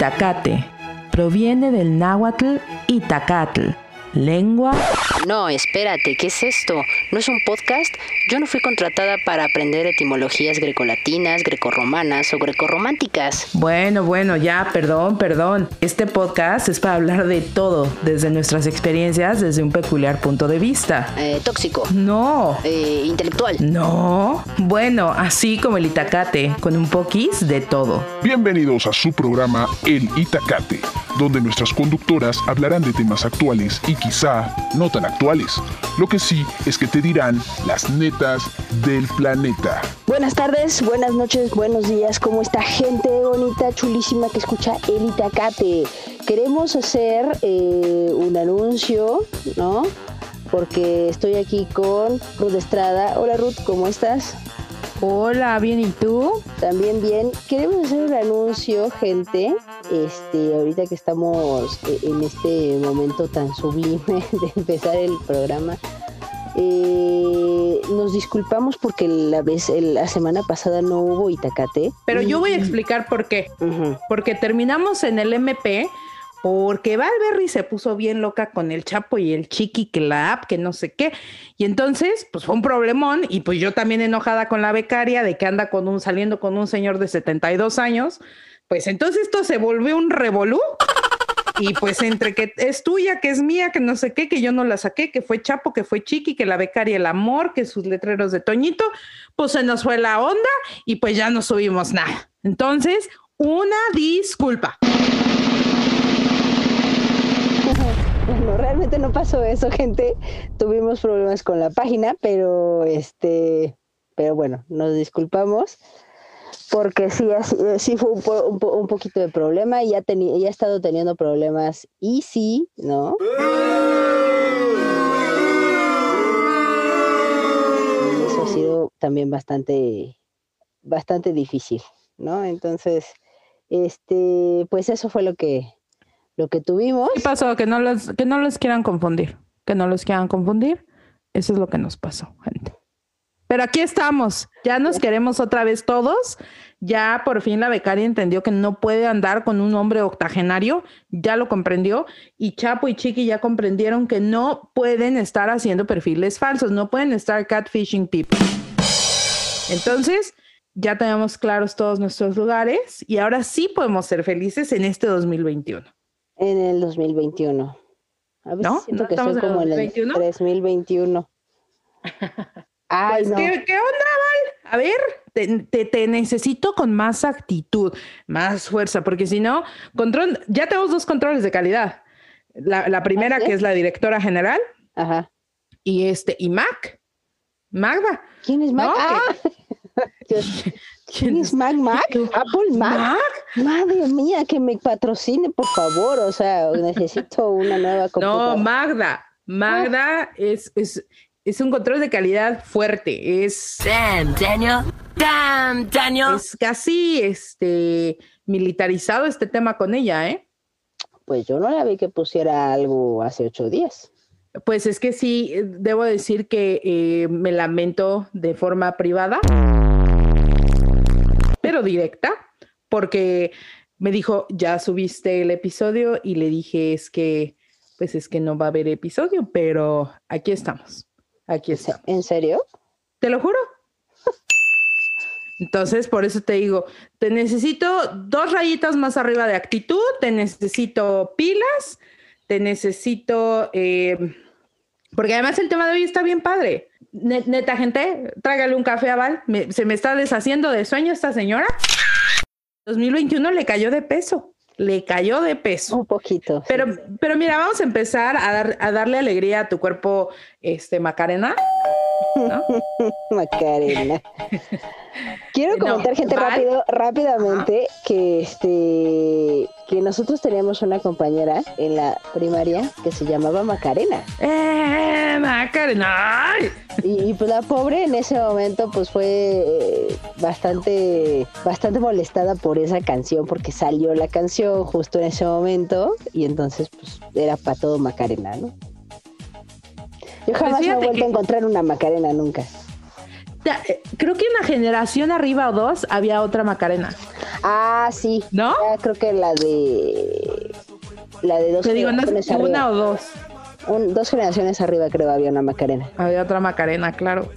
Itacate. Proviene del náhuatl Itacatl, lengua no, espérate, ¿qué es esto? ¿No es un podcast? Yo no fui contratada para aprender etimologías grecolatinas, grecorromanas o grecorrománticas. Bueno, bueno, ya, perdón, perdón. Este podcast es para hablar de todo, desde nuestras experiencias, desde un peculiar punto de vista. Eh, tóxico. No. Eh, intelectual. No. Bueno, así como el Itacate, con un poquis de todo. Bienvenidos a su programa El Itacate, donde nuestras conductoras hablarán de temas actuales y quizá no tan actuales. Lo que sí es que te dirán las netas del planeta. Buenas tardes, buenas noches, buenos días. ¿Cómo está gente bonita, chulísima que escucha El Itacate? Queremos hacer eh, un anuncio, ¿no? Porque estoy aquí con Ruth Estrada. Hola Ruth, ¿cómo estás? Hola, bien, ¿y tú? También bien. Queremos hacer un anuncio, gente. Este, ahorita que estamos eh, en este momento tan sublime de empezar el programa. Eh, nos disculpamos porque la vez la semana pasada no hubo Itacate. Pero yo voy a explicar por qué. Porque terminamos en el MP porque Valberry se puso bien loca con el Chapo y el Chiqui, que la app, que no sé qué. Y entonces, pues fue un problemón y pues yo también enojada con la becaria de que anda con un, saliendo con un señor de 72 años. Pues entonces esto se volvió un revolú. Y pues entre que es tuya, que es mía, que no sé qué, que yo no la saqué, que fue Chapo, que fue Chiqui, que la becaria el amor, que sus letreros de Toñito, pues se nos fue la onda y pues ya no subimos nada. Entonces, una disculpa. No, pasó eso, gente. Tuvimos problemas con la página, pero este, pero bueno, nos disculpamos porque sí, sí fue un, poquito de problema y ya, tenía ya he estado teniendo problemas y sí, ¿no? eso ha sido también bastante, bastante difícil, ¿no? Entonces, este, pues eso fue lo que, lo que tuvimos. ¿Qué pasó? Que no los, que no los quieran confundir. Que no los quieran confundir. Eso es lo que nos pasó, gente. Pero aquí estamos. Ya nos queremos otra vez todos. Ya por fin la becaria entendió que no puede andar con un hombre octogenario. Ya lo comprendió. Y Chapo y Chiqui ya comprendieron que no pueden estar haciendo perfiles falsos. No pueden estar catfishing people. Entonces, ya tenemos claros todos nuestros lugares y ahora sí podemos ser felices en este 2021 en el 2021. A veces ¿No? siento que estoy como en el 2021. Ay, pues, ¿qué, ¿qué, onda, Val? A ver, te, te, necesito con más actitud, más fuerza, porque si no, control, ya tenemos dos controles de calidad. La, la primera, ¿Ah, que es la directora general. Ajá. Y este, y Mac. Magda. ¿Quién es Mac? Ah. ¿Quién es Mac Mac? ¿Apple Mac? Madre mía, que me patrocine, por favor. O sea, necesito una nueva computadora. No, Magda. Magda es, es, es un control de calidad fuerte. Es. Damn, Daniel. Damn, Daniel. Es casi este, militarizado este tema con ella, ¿eh? Pues yo no la vi que pusiera algo hace ocho días. Pues es que sí, debo decir que eh, me lamento de forma privada pero directa, porque me dijo, ya subiste el episodio y le dije, es que, pues es que no va a haber episodio, pero aquí estamos. Aquí estamos. ¿En serio? Te lo juro. Entonces, por eso te digo, te necesito dos rayitas más arriba de actitud, te necesito pilas, te necesito, eh, porque además el tema de hoy está bien padre neta, gente, trágale un café a Val. se me está deshaciendo de sueño esta señora. 2021 le cayó de peso. Le cayó de peso. Un poquito. Pero, pero mira, vamos a empezar a, dar, a darle alegría a tu cuerpo, este, Macarena. Macarena. Quiero comentar, gente, rápido, rápidamente, que este que nosotros teníamos una compañera en la primaria que se llamaba Macarena. ¡Eh, Macarena! Y, pues la pobre en ese momento pues fue eh, bastante, bastante molestada por esa canción, porque salió la canción justo en ese momento y entonces pues era para todo Macarena, ¿no? Yo jamás pues me he vuelto a encontrar una Macarena nunca. Eh, creo que una generación arriba o dos había otra Macarena. Ah, sí. ¿No? creo que la de. La de dos Te digo, no una o dos. dos generaciones arriba, creo, había una Macarena. Había otra Macarena, claro.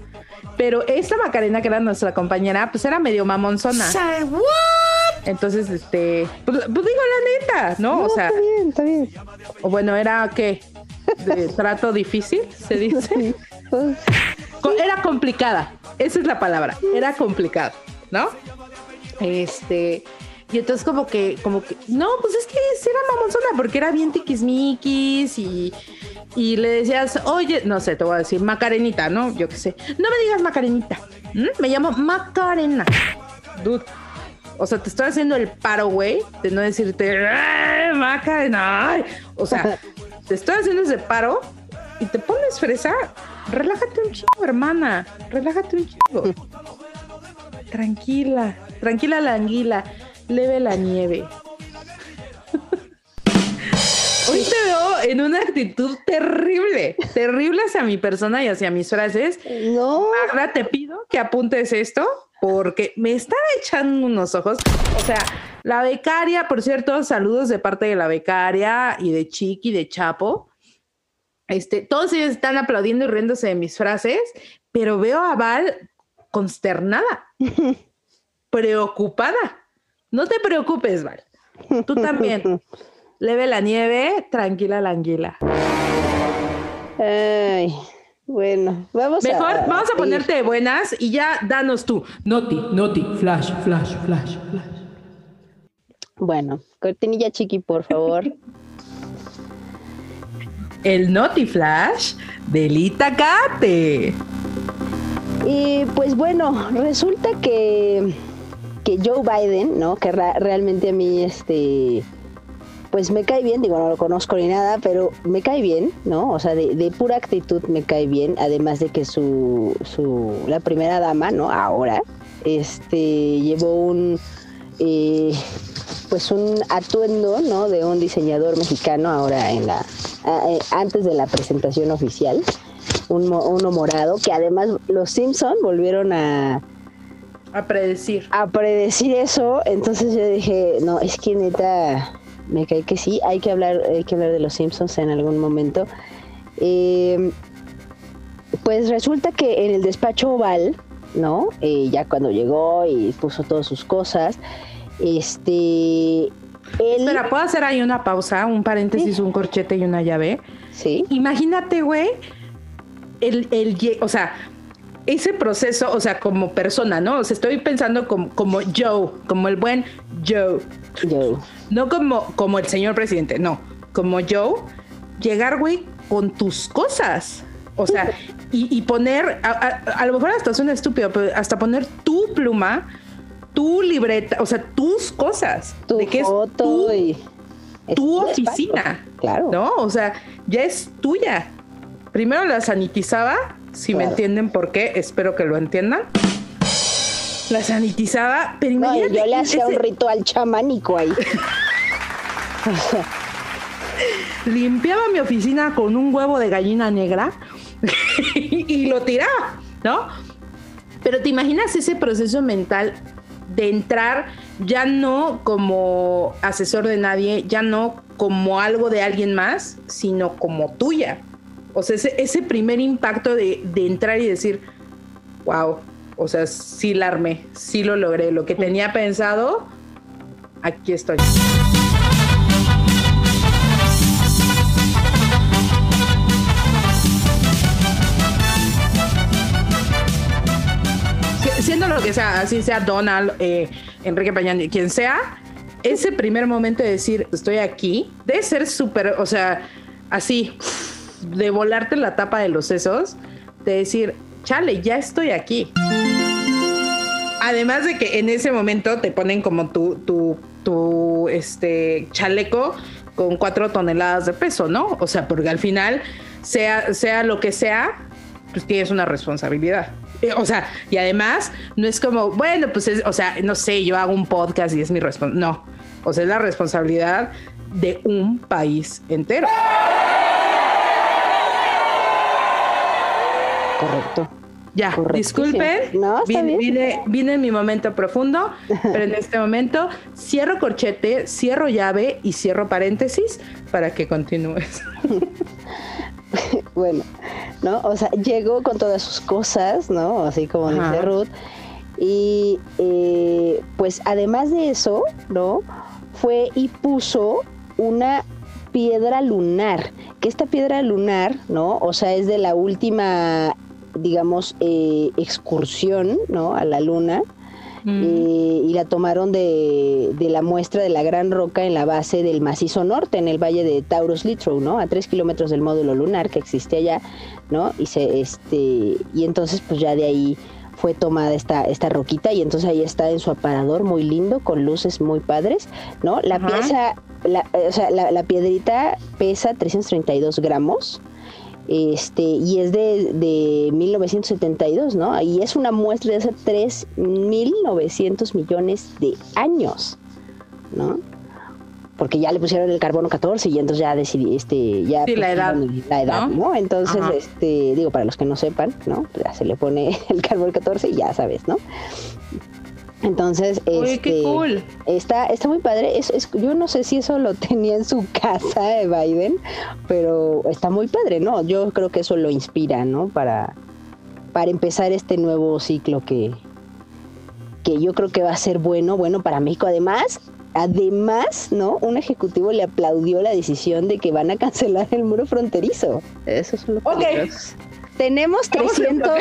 Pero esta Macarena, que era nuestra compañera, pues era medio mamonzona. Entonces, este, pues, pues, digo la neta, ¿no? o sea, está bien, está bien. O bueno, era qué? De trato difícil, se dice. Pues. Era complicada, esa es la palabra, era complicada, ¿no? Este, y entonces como que, como que, no, pues es que era mamonzona porque era bien tiquismiquis y, y le decías, oye, no sé, te voy a decir Macarenita, ¿no? Yo qué sé. No me digas Macarenita, me llamo Macarena. Dude. O sea, te estoy haciendo el paro, güey, de no decirte, Macarena. O sea, te estoy haciendo ese paro y te pones fresa. Relájate un chingo, hermana. Relájate un chingo. Tranquila, tranquila la anguila, leve la nieve. Hoy te veo en una actitud terrible, terrible hacia mi persona y hacia mis frases. No. Magda, te pido que apuntes esto porque me están echando unos ojos. O sea, la becaria, por cierto, saludos de parte de la becaria y de Chiqui, de Chapo. Este, todos ellos están aplaudiendo y riéndose de mis frases, pero veo a Val consternada, preocupada. No te preocupes, Val. Tú también. Leve la nieve, tranquila la anguila. Ay, bueno, vamos Mejor, a. Mejor vamos a ponerte buenas y ya danos tú. Noti, noti, flash, flash, flash, flash. Bueno, cortinilla chiqui, por favor. El Noti Flash del Itacate. Y pues bueno, resulta que, que Joe Biden, ¿no? Que realmente a mí este pues me cae bien, digo, no lo conozco ni nada, pero me cae bien, ¿no? O sea, de, pura actitud me cae bien, además de que su, su, la primera dama, ¿no? Ahora, este, llevó un, eh, pues un atuendo, ¿no? De un diseñador mexicano ahora en la, eh, antes de la presentación oficial, un, uno morado, que además los Simpson volvieron a, a predecir. A predecir eso, entonces yo dije, no, es que neta, me cae que sí, hay que hablar, hay que hablar de los Simpsons en algún momento. Eh, pues resulta que en el despacho oval, ¿no? Eh, ya cuando llegó y puso todas sus cosas, este... Espera, ¿puedo hacer ahí una pausa, un paréntesis, un corchete y una llave? Sí. Imagínate, güey, el, el, o sea, ese proceso, o sea, como persona, ¿no? O sea, estoy pensando como, como Joe, como el buen Joe. Joe. No como, como el señor presidente, no. Como Joe, llegar, güey, con tus cosas. O sea, y, poner, a, lo mejor hasta suena estúpido, pero hasta poner tu pluma, tu libreta, o sea, tus cosas. Tu de que foto es tu, tu oficina. Claro. ¿No? O sea, ya es tuya. Primero la sanitizaba, si me entienden por qué, espero que lo entiendan. La sanitizaba, pero imagínate. yo le hacía un ritual chamánico ahí. Limpiaba mi oficina con un huevo de gallina negra y lo tiraba, ¿no? Pero te imaginas ese proceso mental de entrar ya no como asesor de nadie, ya no como algo de alguien más, sino como tuya. O sea, ese, primer impacto de, de, entrar y decir, wow, o sea, sí la armé, sí lo logré, lo que tenía pensado, aquí estoy. Lo que sea, así sea Donald, eh, Enrique Pañani, quien sea, ese primer momento de decir, estoy aquí, debe ser súper, o sea, así, de volarte la tapa de los sesos, de decir, chale, ya estoy aquí. Además de que en ese momento te ponen como tu, tu, tu este, chaleco con cuatro toneladas de peso, ¿no? O sea, porque al final, sea, sea lo que sea, pues tienes una responsabilidad. O sea, y además no es como, bueno, pues es, o sea, no sé, yo hago un podcast y es mi responsabilidad. No, o sea, es la responsabilidad de un país entero. Correcto. Ya, disculpen, No, vine, vine- vine en mi momento profundo, pero en este momento cierro corchete, cierro llave y cierro paréntesis para que continúes. bueno, ¿no? O sea, llegó con todas sus cosas, ¿no? Así como Ajá. dice Ruth. Y eh, pues además de eso, ¿no? Fue y puso una piedra lunar, que esta piedra lunar, ¿no? O sea, es de la última, digamos, eh, excursión, ¿no? A la luna. Eh, y la tomaron de, de la muestra de la gran roca en la base del macizo norte, en el valle de Taurus Littrow, ¿no? A tres kilómetros del módulo lunar que existe allá, ¿no? Y se, este, y entonces, pues ya de ahí fue tomada esta, esta roquita y entonces ahí está en su aparador muy lindo, con luces muy padres, ¿no? La Ajá. pieza, la, o sea, la, la piedrita pesa 332 gramos, este, y es de, de 1972, ¿no? Y es una muestra de hace 3.900 millones de años, ¿no? Porque ya le pusieron el carbono 14 y entonces ya decidí, este, ya Sí, la edad, la edad, ¿no? ¿no? Entonces, Ajá. este, digo, para los que no sepan, ¿no? Pues ya se le pone el carbono 14 y ya sabes, ¿no? Entonces, Oye, qué este, cool. Está, está muy padre. Es, es- yo no sé si eso lo tenía en su casa de Biden, pero está muy padre, ¿no? Yo creo que eso lo inspira, ¿no? Para, para empezar este nuevo ciclo que, que yo creo que va a ser bueno, bueno para México. Además, además, ¿no? Un ejecutivo le aplaudió la decisión de que van a cancelar el muro fronterizo. Eso es lo Ok. Tenemos Vamos a 300,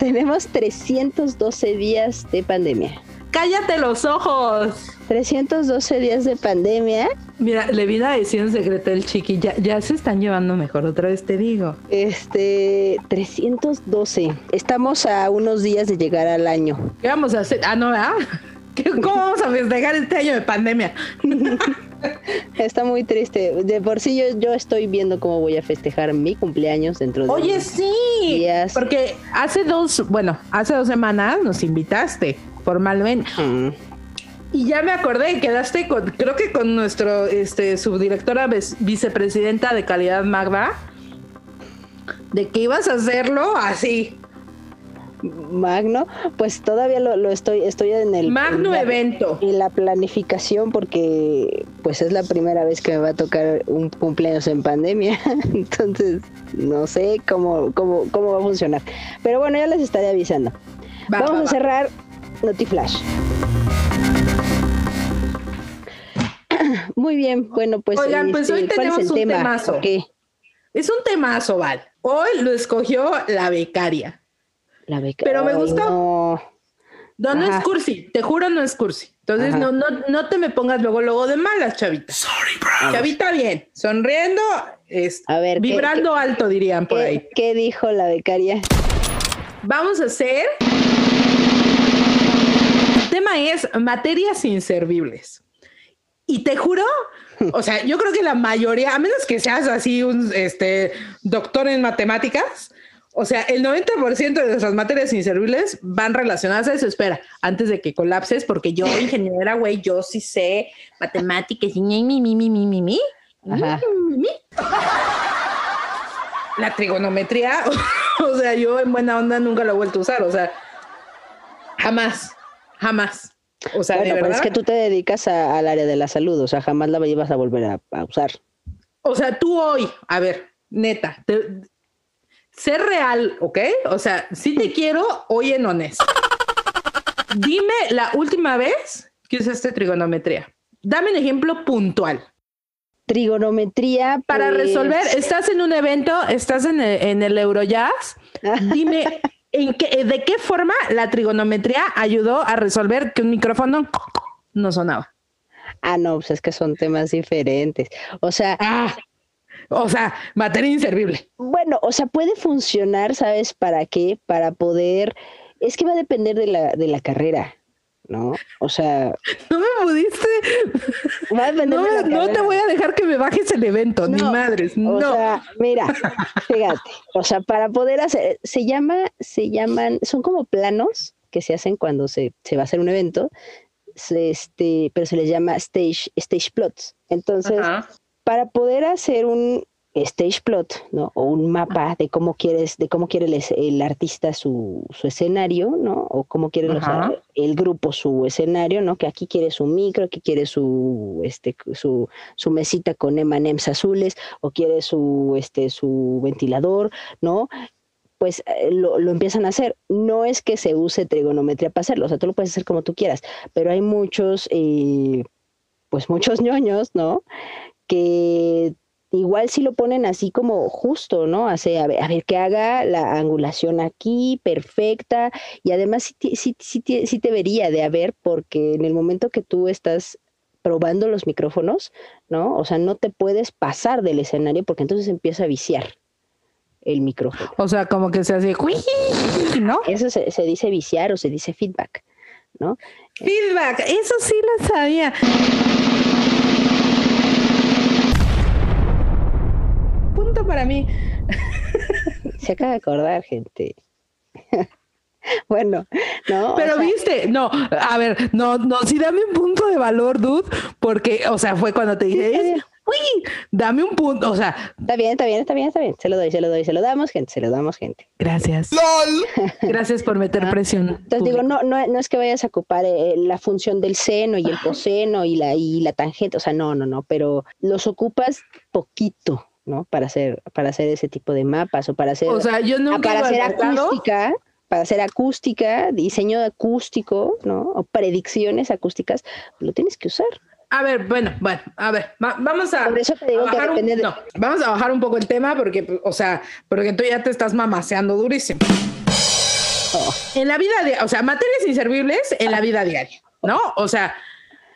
tenemos 312 días de pandemia. Cállate los ojos. 312 días de pandemia. Mira, le vi a decir un secreto del chiqui, ya, ya se están llevando mejor, otra vez te digo. Este, 312. Estamos a unos días de llegar al año. ¿Qué vamos a hacer? Ah, no, ¿verdad? ¿Qué- ¿Cómo vamos a festejar este año de pandemia? Está muy triste. De por sí yo, yo estoy viendo cómo voy a festejar mi cumpleaños dentro de Oye, sí, Días. porque hace dos, bueno, hace dos semanas nos invitaste formalmente Mm. y ya me acordé, quedaste con, creo que con nuestro, este, subdirectora vicepresidenta de calidad Magda, de que ibas a hacerlo así, Magno, pues todavía lo, lo estoy, estoy en el magno en la- evento. en la planificación porque pues es la primera vez que me va a tocar un cumpleaños en pandemia. Entonces, no sé cómo, cómo, cómo va a funcionar. Pero bueno, ya les estaré avisando. Va, Vamos va, a cerrar Notiflash. Muy bien, bueno, pues. Oigan, pues hoy ¿cuál es tenemos un tema? temazo. ¿Qué? Es un temazo, Val. Hoy lo escogió la becaria. La beca. Pero me gustó. no. No, es cursi, te juro no es cursi. Entonces no, no, no te me pongas luego, luego de malas, chavita. Chavita bien, sonriendo, es, A ver, ¿qué- vibrando alto dirían por ahí. ¿Qué, qué dijo la becaria? Vamos a hacer. El tema es materias inservibles. Y te juro, o sea, yo creo que la mayoría, a menos que seas así un este, doctor en matemáticas, o sea, el 90% de nuestras materias inservibles van relacionadas a eso. Espera, antes de que colapses, porque yo, ingeniera, güey, yo sí sé matemáticas y mi, mi, mi, mi, mi, mi. La trigonometría, o sea, yo en buena onda nunca la he vuelto a usar, o sea, jamás, jamás. O sea, bueno, de pero verdad. es que tú te dedicas a- al área de la salud, o sea, jamás la ibas a volver a, a usar. O sea, tú hoy, a ver, neta, te- ser real, ¿ok? O sea, si te quiero, hoy en honesto. Dime la última vez que usaste trigonometría. Dame un ejemplo puntual. Trigonometría. Para pues, resolver, estás en un evento, estás en el, en el Eurojazz. Dime, ¿en qué, ¿de qué forma la trigonometría ayudó a resolver que un micrófono no sonaba? Ah, no, pues es que son temas diferentes. O sea, Ah, o sea, materia inservible. bueno, o sea, puede funcionar, ¿sabes para qué? Para poder. Es que va a depender de la, de la carrera, ¿no? O sea, No me pudiste. va a depender No, de la me- no te voy a dejar que me bajes el evento, ni No, madres. O No. sea, mira, fíjate, o sea, para poder hacer, se llama, se llaman, son como planos que se hacen cuando se, se va a hacer un evento, se- este, pero se les llama stage, stage plots. Entonces, Ajá. Para poder hacer un, stage plot, ¿no? O un mapa de cómo quieres, de cómo quiere el, artista su, escenario, ¿no? O cómo quiere el grupo su escenario, ¿no? Que aquí quiere su micro, aquí quiere su, este, su, su mesita con emanems azules, o quiere su, este, su ventilador, ¿no? pues eh, lo, empiezan a hacer. No es que se use trigonometría para hacerlo, o sea, tú lo puedes hacer como tú quieras, pero hay muchos, eh, pues muchos ñoños, ¿no? Que igual si lo ponen así como justo, ¿no? Hace, a ver, a ver, que haga la angulación aquí, perfecta, y además sí, sí, sí, sí, te vería de haber, porque en el momento que tú estás probando los micrófonos, ¿no? O sea, no te puedes pasar del escenario porque entonces empieza a viciar el micrófono. O sea, como que se hace, ¿no? Eso se, se dice viciar o se dice feedback, ¿no? Feedback, eso sí lo sabía. Para mí. Se acaba de acordar, gente. Bueno, no. Pero viste, no, a ver, no, no, sí dame un punto de valor, dude, porque, o sea, fue cuando te dije, uy, dame un punto, o sea. Está bien, está bien, está bien, está bien. Se lo doy, se lo doy, se lo damos, gente, se lo damos, gente. Gracias. ¡Lol! Gracias por meter ah, presión. Entonces digo, no, no, no es que vayas a ocupar eh, la función del seno y el coseno y la, y la tangente, o sea, no, no, no, pero los ocupas poquito, ¿no? Para hacer, para hacer ese tipo de mapas o para hacer, o sea, yo para hacer acústica, para hacer acústica, diseño acústico, ¿no? O predicciones acústicas, lo tienes que usar. A ver, bueno, bueno, a ver, vamos a, bajar un, no, vamos a bajar un poco el tema porque, o sea, porque tú ya te estás mamaseando durísimo. Oh. En la vida, de, o sea, materias inservibles en la vida diaria, ¿no? O sea,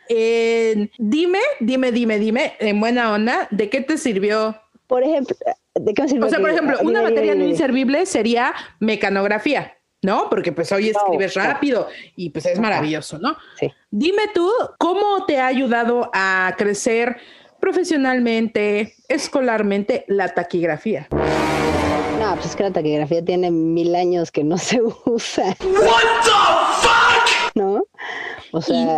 dime, dime, dime, dime, en buena onda, ¿de qué te sirvió por ejemplo, ¿de qué O sea, por ejemplo, una materia no inservible sería mecanografía, ¿no? Porque pues hoy escribes rápido y pues es maravilloso, ¿no? Sí. Dime tú, ¿cómo te ha ayudado a crecer profesionalmente, escolarmente la taquigrafía? No, pues es que la taquigrafía tiene mil años que no se usa. ¿What the fuck? ¿No?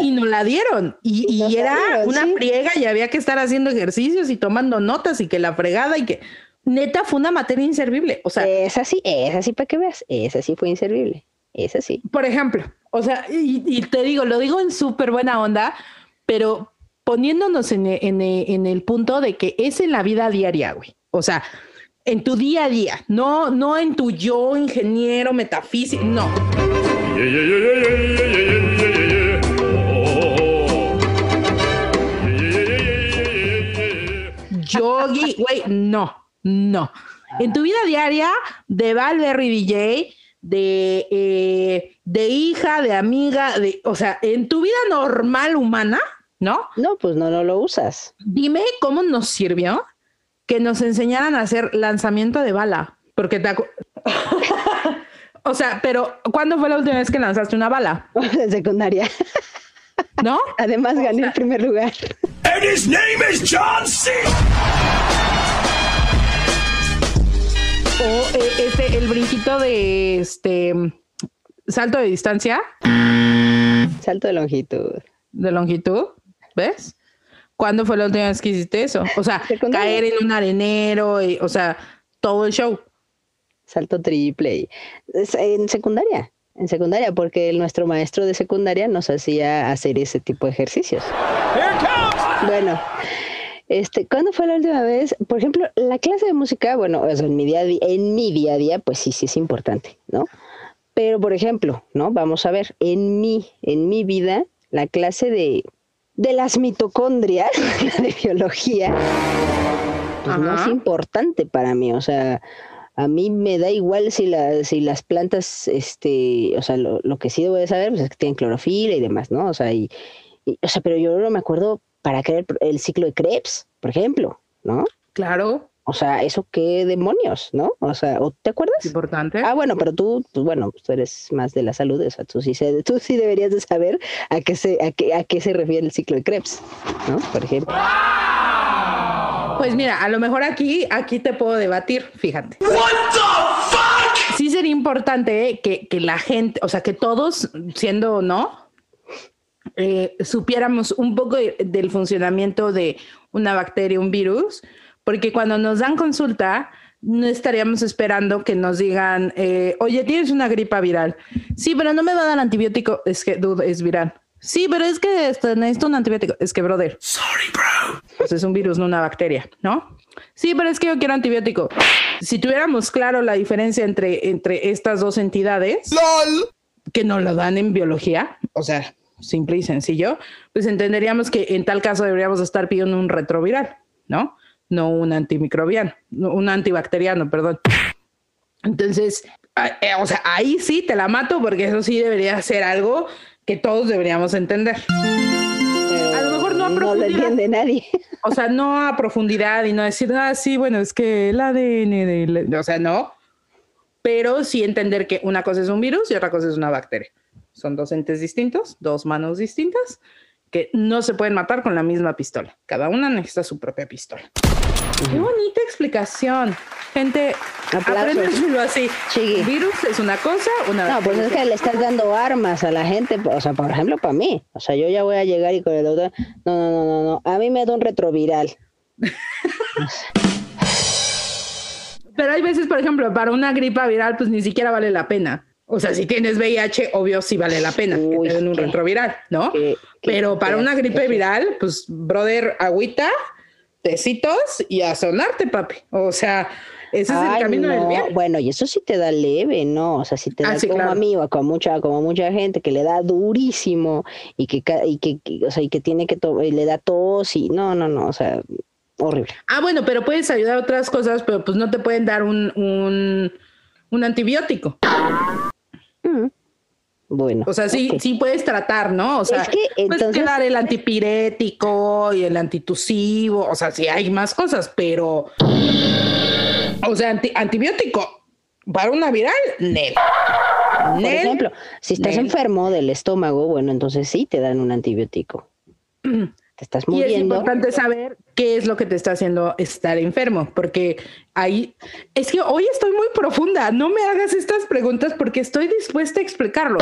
y, no la dieron. Y, era una friega y había que estar haciendo ejercicios y tomando notas y que la fregada y que neta fue una materia inservible. O sea, es así, es así para que veas, esa sí fue inservible. Es así. Por ejemplo, o sea, y, te digo, lo digo en súper buena onda, pero poniéndonos en, en el punto de que es en la vida diaria, güey. O sea, en tu día a día, no, no en tu yo ingeniero metafísico, no. Yogi, güey, no, no. En tu vida diaria de Valberry DJ, de, eh, de hija, de amiga, de, o sea, en tu vida normal humana, ¿no? No, pues no, no lo usas. Dime cómo nos sirvió que nos enseñaran a hacer lanzamiento de bala, porque te O sea, pero ¿cuándo fue la última vez que lanzaste una bala? En secundaria. ¿No? Además gané el primer lugar. And his name is John C. O eh, este, el brinquito de este salto de distancia. Salto de longitud. De longitud, ¿ves? ¿Cuándo fue la última vez que hiciste eso? O sea, caer en un arenero, y, o sea, todo el show. Salto triple. En secundaria en secundaria, porque nuestro maestro de secundaria nos hacía hacer ese tipo de ejercicios. Bueno, este, ¿cuándo fue la última vez? Por ejemplo, la clase de música, bueno, en mi día, en mi día a día, pues sí, sí es importante, ¿no? Pero, por ejemplo, ¿no? Vamos a ver, en mi, en mi vida, la clase de, de las mitocondrias, de biología, pues no es importante para mí, o sea, a mí me da igual si, la, si las plantas, este, o sea, lo, que sí debo de saber pues, es que tienen clorofila y demás, ¿no? O sea, y, o sea, pero yo no me acuerdo para crear el, ciclo de Krebs, por ejemplo, ¿no? Claro. O sea, eso qué demonios, ¿no? O sea, ¿te acuerdas? Importante. Ah, bueno, pero tú, pues bueno, tú eres más de la salud, o sea, tú sí, tú sí deberías de saber a qué se, a qué, a qué se refiere el ciclo de Krebs, ¿no? Por ejemplo. Pues mira, a lo mejor aquí, aquí te puedo debatir, fíjate. Sí sería importante que, la gente, o sea, que todos, siendo no, eh, supiéramos un poco del funcionamiento de una bacteria, un virus, porque cuando nos dan consulta, no estaríamos esperando que nos digan, eh, oye, tienes una gripa viral. Sí, pero no me va a dar antibiótico. Es que, dude, es viral. Sí, pero es que esto, necesito un antibiótico. Es que, brother. Sorry, bro. Pues es un virus, no una bacteria, ¿no? Sí, pero es que yo quiero antibiótico. Si tuviéramos claro la diferencia entre, entre estas dos entidades, que nos lo dan en biología, o sea, simple y sencillo, pues entenderíamos que en tal caso deberíamos estar pidiendo un retroviral, ¿no? No un antimicrobiano, un antibacteriano, perdón. Entonces, eh, o sea, ahí sí te la mato porque eso sí debería ser algo que todos deberíamos entender. a lo mejor no a profundidad. No lo entiende nadie. O sea, no a profundidad y no decir, ah, sí, bueno, es que el ADN de... O sea, no. Pero sí entender que una cosa es un virus y otra cosa es una bacteria. Son dos entes distintos, dos manos distintas, que no se pueden matar con la misma pistola. Cada una necesita su propia pistola. Qué bonita explicación. Gente, apréndeselo así. Virus es una cosa, una. No, pues es que le estás dando armas a la gente. O sea, por ejemplo, para mí. O sea, yo ya voy a llegar y con el doctor. No, no, no, no, no. A mí me da un retroviral. Pero hay veces, por ejemplo, para una gripa viral, pues ni siquiera vale la pena. O sea, si tienes VIH, obvio sí vale la pena que te den un retroviral, ¿no? Pero para una gripe viral, pues, brother, agüita, tecitos y a sonarte, papi. O sea, ese es el camino del bien. Bueno, y eso sí te da leve, ¿no? O sea, si te ah, da como a mí o con mucha, como mucha gente que le da durísimo y que, y que, o sea, y que tiene que y le da tos y no, no, no, o sea, horrible. Ah, bueno, pero puedes ayudar a otras cosas, pero pues no te pueden dar un, un, un antibiótico. Bueno. O sea, sí, sí puedes tratar, ¿no? O sea, es que puedes dar el antipirético y el antitusivo, o sea, sí hay más cosas, pero. O sea, antibiótico para una viral, nel. Por ejemplo, si estás enfermo del estómago, bueno, entonces sí te dan un antibiótico. te estás muriendo. Y es importante saber qué es lo que te está haciendo estar enfermo, porque ahí es que hoy estoy muy profunda. No me hagas estas preguntas porque estoy dispuesta a explicarlo.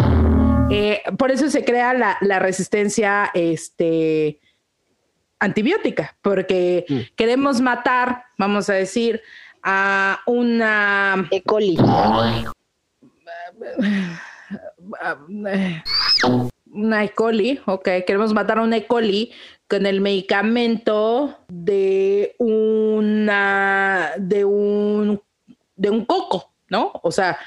Eh, por eso se crea la, resistencia este, antibiótica, porque mm. queremos matar, vamos a decir, a una E. coli. Una E. coli, ok, queremos matar a una E. coli con el medicamento de una de un de un coco, ¿no? O sea,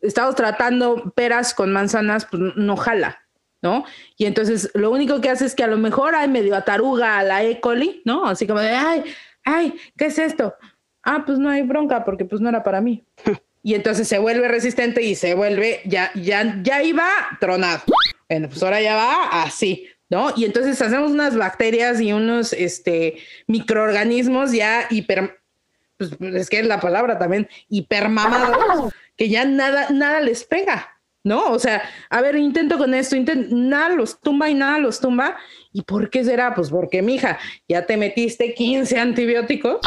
estamos tratando peras con manzanas, pues no jala, ¿no? Y entonces lo único que hace es que a lo mejor hay medio ataruga a la E. coli, ¿no? Así como de, ay, ay, ¿qué es esto? Ah, pues no hay bronca porque pues no era para mí. y entonces se vuelve resistente y se vuelve, ya, ya, ya iba tronado. Bueno, pues ahora ya va así, ¿no? Y entonces hacemos unas bacterias y unos este, microorganismos ya hiper, pues es que es la palabra también, hipermamados, que ya nada, nada les pega, ¿no? O sea, a ver, intento con esto, intento, nada los tumba y nada los tumba. ¿Y por qué será? Pues porque, mija, ya te metiste 15 antibióticos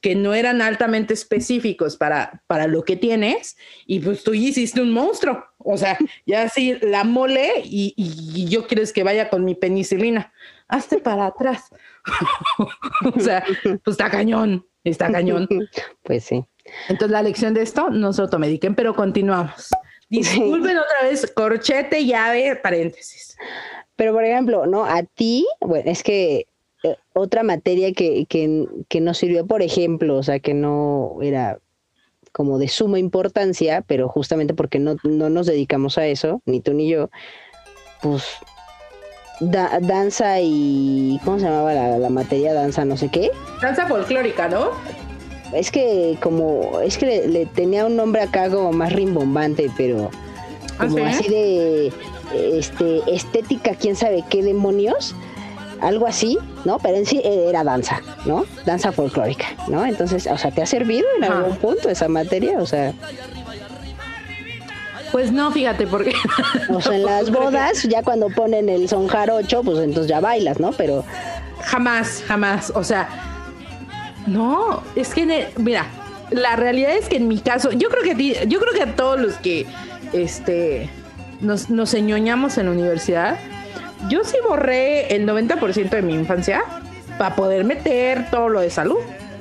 que no eran altamente específicos para, para lo que tienes y pues tú hiciste un monstruo. O sea, ya así la mole y, yo quieres que vaya con mi penicilina. Hazte para atrás. o sea, pues está cañón, está cañón. Pues sí. Entonces la lección de esto, no se automediquen, pero continuamos. Disculpen otra vez, corchete, llave, paréntesis. Pero por ejemplo, ¿no? A ti, bueno, es que eh, otra materia que, que, que no sirvió, por ejemplo, o sea, que no era como de suma importancia, pero justamente porque no, no nos dedicamos a eso, ni tú ni yo, pues danza y... ¿Cómo se llamaba la, materia? Danza no sé qué. Danza folclórica, ¿no? Es que como... Es que le, tenía un nombre acá como más rimbombante, pero... ¿Ah, como así de... Este, estética, quién sabe qué demonios algo así, ¿no? Pero en sí eh, era danza, ¿no? Danza folclórica, ¿no? Entonces, o sea, ¿te ha servido en algún punto esa materia? O sea... Pues no, fíjate, porque... O sea, en las bodas, ya cuando ponen el son jarocho, pues entonces ya bailas, ¿no? Pero... Jamás, jamás, o sea... No, es que, mira, la realidad es que en mi caso, yo creo que yo creo que a todos los que, este, nos, nos en la universidad, yo sí borré el 90% de mi infancia para poder meter todo lo de salud.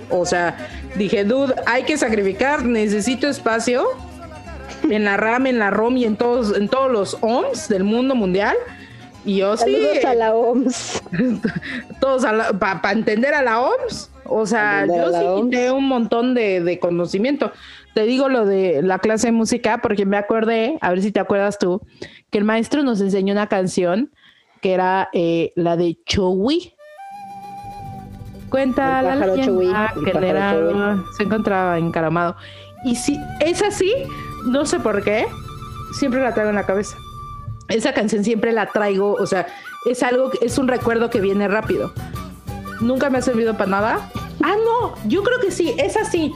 O sea, dije, dude, hay que sacrificar, necesito espacio en la RAM, en la ROM y en todos, en todos los OMS del mundo mundial. Y yo Saludos a la OMS. todos para entender a la OMS. O sea, yo sí quité un montón de, de, conocimiento. Te digo lo de la clase de música porque me acordé, a ver si te acuerdas tú, que el maestro nos enseñó una canción que era eh, la de Chowi. Cuenta la leyenda que era, se encontraba encaramado. Y si es así, no sé por qué, siempre la traigo en la cabeza. Esa canción siempre la traigo, o sea, es algo, es un recuerdo que viene rápido. Nunca me ha servido para nada. Ah, no, yo creo que sí, es así.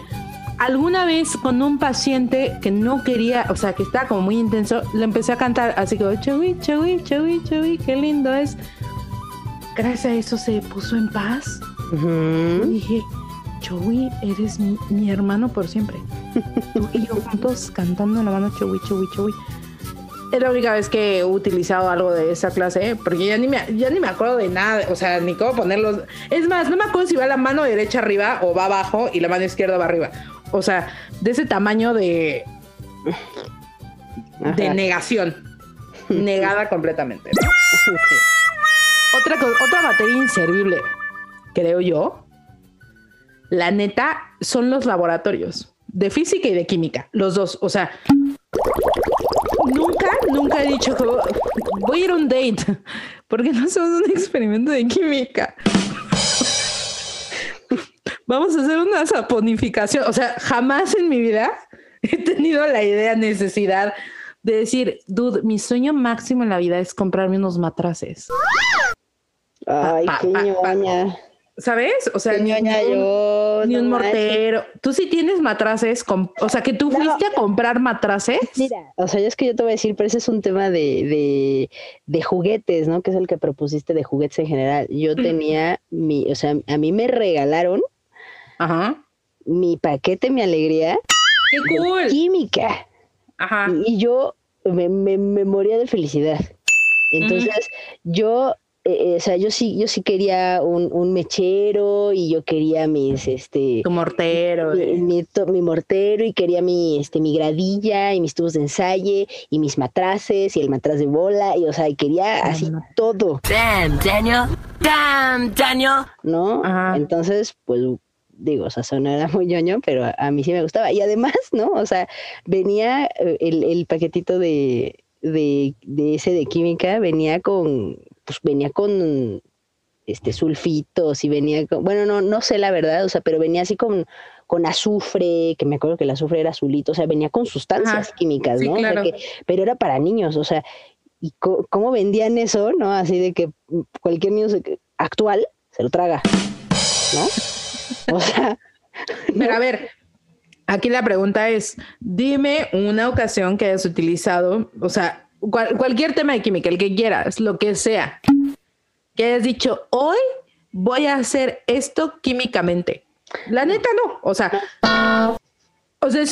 Alguna vez con un paciente que no quería, o sea, que estaba como muy intenso, le empecé a cantar así como, Chewi, Chewi, Chewi, Chewi, qué lindo es. Gracias a eso se puso en paz. y dije, Chewi, eres mi, hermano por siempre. Tú y yo juntos cantando en la mano Chewi, Chewi, Chewi es la única vez que he utilizado algo de esa clase, porque ya ni, me, ya ni me acuerdo de nada, o sea, ni cómo ponerlos. Es más, no me acuerdo si va la mano derecha arriba o va abajo y la mano izquierda va arriba. O sea, de ese tamaño de. de negación. Negada completamente. otra, otra materia inservible, creo yo. La neta, son los laboratorios de física y de química, los dos. O sea, nunca, nunca he dicho que voy a ir a un date, porque no hacemos un experimento de química. Vamos a hacer una saponificación. O sea, jamás en mi vida he tenido la idea, necesidad de decir, dude, mi sueño máximo en la vida es comprarme unos matraces. Ay, qué ñoña. ¿Sabes? O sea, ni, un, mortero. Tú sí tienes matraces, o sea, que tú fuiste a comprar matraces. Mira, o sea, es que yo te voy a decir, pero ese es un tema de, de, juguetes, ¿no? Que es el que propusiste de juguetes en general. Yo tenía mi, o sea, a mí me regalaron Ajá. mi paquete, mi alegría. ¡Qué cool! Química. Ajá. Y, yo me, me, moría de felicidad. Entonces, yo eh, eh, o sea, yo sí, yo sí quería un, mechero y yo quería mis, este... Tu mortero. Mi, mi, mortero y quería mi, este, mi gradilla y mis tubos de ensayo y mis matraces y el matraz de bola y, o sea, quería así todo. Damn, Daniel. Damn, Daniel. ¿No? Entonces, pues digo, o sea, sonaba muy ñoño, pero a, mí sí me gustaba. Y además, ¿no? O sea, venía eh, el, el paquetito de, de, de, ese de química, venía con pues venía con este sulfitos y venía con, bueno, no, no sé la verdad, o sea, pero venía así con, con azufre, que me acuerdo que el azufre era azulito, o sea, venía con sustancias químicas, ¿no? pero era para niños, o sea, y cómo vendían eso, ¿no? Así de que cualquier niño actual se lo traga, ¿no? O sea. Pero a ver, aquí la pregunta es: dime una ocasión que hayas utilizado, o sea, cualquier tema de química, el que quieras, lo que sea, que hayas dicho, hoy voy a hacer esto químicamente. La neta no, o sea, o sea,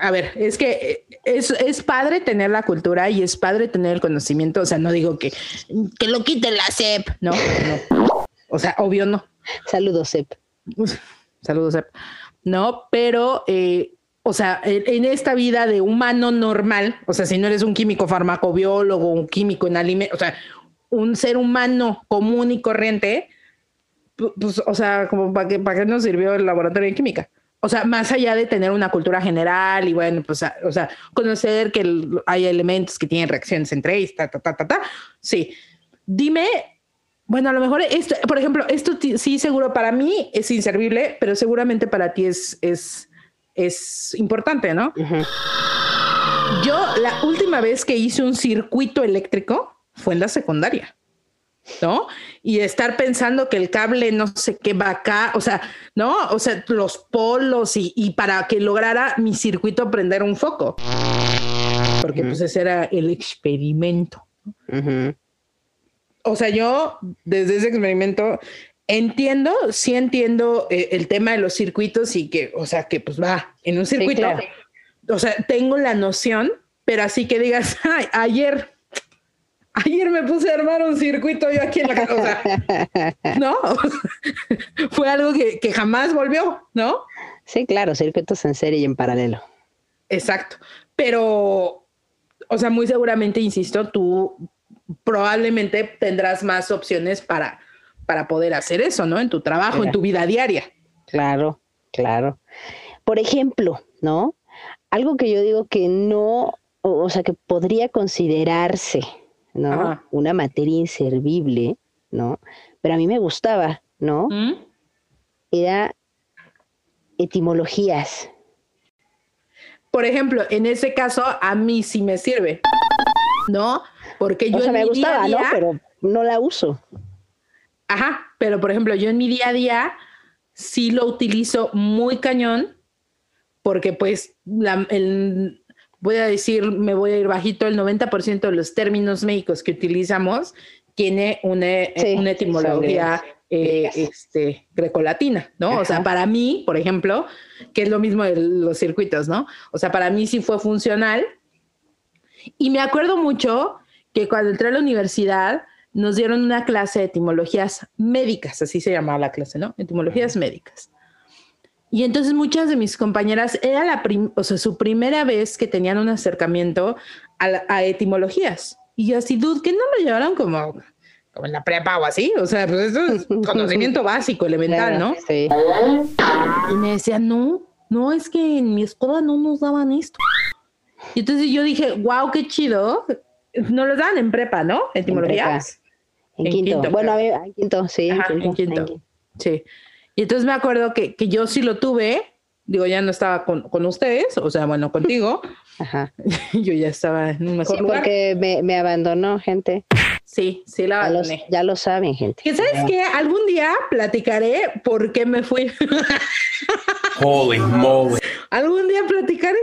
a ver, es que es, es, padre tener la cultura y es padre tener el conocimiento, o sea, no digo que, que lo quite la CEP, no, no, o sea, obvio no. Saludos CEP. Saludos. No, pero eh, o sea, en esta vida de humano normal, o sea, si no eres un químico farmacobiólogo, un químico en alimentos, o sea, un ser humano común y corriente, pues, o sea, como para qué, para qué nos sirvió el laboratorio de química. O sea, más allá de tener una cultura general y bueno, pues, o sea, conocer que hay elementos que tienen reacciones entre ellos, ta, ta, ta, ta, ta. Sí. Dime, bueno, a lo mejor esto, por ejemplo, esto sí seguro para mí es inservible, pero seguramente para ti es, es, es importante, ¿no? Yo la última vez que hice un circuito eléctrico fue en la secundaria. ¿no? Y estar pensando que el cable no sé qué va acá, o sea, ¿no? O sea, los polos y, para que lograra mi circuito prender un foco. Porque pues ese era el experimento. O sea, yo desde ese experimento Entiendo, sí entiendo eh, el tema de los circuitos y que, o sea, que pues va en un circuito. O sea, tengo la noción, pero así que digas, Ay, ayer, Ayer me puse a armar un circuito yo aquí en la casa, o sea, ¿no? Fue algo que, que jamás volvió, ¿no? Sí, claro, circuitos en serie y en paralelo. Exacto. Pero, o sea, muy seguramente, insisto, tú probablemente tendrás más opciones para, para poder hacer eso, ¿no? En tu trabajo, en tu vida diaria. Claro, claro. Por ejemplo, ¿no? Algo que yo digo que no, o, sea, que podría considerarse, ¿no? Una materia inservible, ¿no? Pero a mí me gustaba, ¿no? ¿Mm? Era etimologías. Por ejemplo, en ese caso, a mí sí me sirve, ¿no? Porque yo. O sea, me gustaba, ¿no? Pero no la uso. Ajá, pero por ejemplo, yo en mi día a día sí lo utilizo muy cañón, porque pues el, voy a decir, me voy a ir bajito, el 90% de los términos médicos que utilizamos tiene una, una etimología eh, este, grecolatina, ¿no? O sea, para mí, por ejemplo, que es lo mismo de los circuitos, ¿no? O sea, para mí sí fue funcional. Y me acuerdo mucho que cuando entré a la universidad nos dieron una clase de etimologías médicas, así se llamaba la clase, ¿no? Etimologías médicas. Y entonces muchas de mis compañeras era la o sea, su primera vez que tenían un acercamiento a, a etimologías. Y yo así, dude, que no lo llevaron como como en la prepa o así, o sea, pues eso es conocimiento básico, elemental, ¿no? Sí. Y me decía, no, no, es que en mi escuela no nos daban esto. Y entonces yo dije, wow, qué chido. No los dan en prepa, ¿no? Etimologías. En, en, quinto. Bueno, en quinto, sí. en, quinto, Sí. Y entonces me acuerdo que, que, yo sí lo tuve, digo, ya no estaba con, con ustedes, o sea, bueno, contigo. Ajá. yo ya estaba en un mejor sí, lugar. Porque me, me abandonó gente. Sí, sí la abandoné. Ya, lo saben, gente. ¿Que ¿Sabes qué? Algún día platicaré por qué me fui. Holy moly. Algún día platicaré.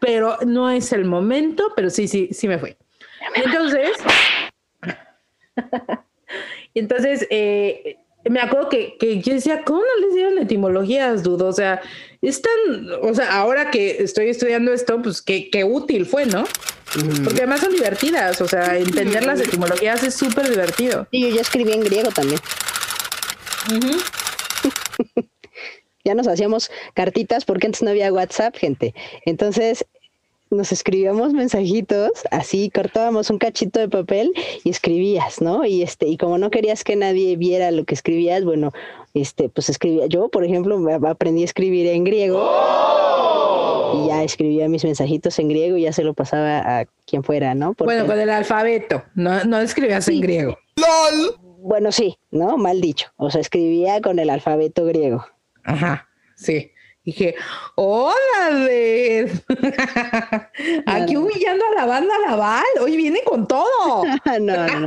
Pero no es el momento, pero sí, sí, sí me fui. Entonces, entonces, eh, me acuerdo que, que, yo decía, ¿cómo no les dieron etimologías, dudo? O sea, es tan, o sea, ahora que estoy estudiando esto, pues qué, qué útil fue, ¿no? Porque además son divertidas, o sea, entender las etimologías es súper divertido. Y yo ya escribí en griego también. ya nos hacíamos cartitas porque antes no había WhatsApp, gente. Entonces nos escribíamos mensajitos, así cortábamos un cachito de papel y escribías, ¿no? Y este, y como no querías que nadie viera lo que escribías, bueno, este, pues escribía. Yo, por ejemplo, aprendí a escribir en griego y ya escribía mis mensajitos en griego y ya se lo pasaba a quien fuera, ¿no? bueno, con el alfabeto, no, no escribías en griego. ¡Lol! Bueno, sí, ¿no? Mal dicho. O sea, escribía con el alfabeto griego. Ajá, sí. Dije, hola, de aquí humillando a la banda Laval, hoy viene con todo. no, no, no.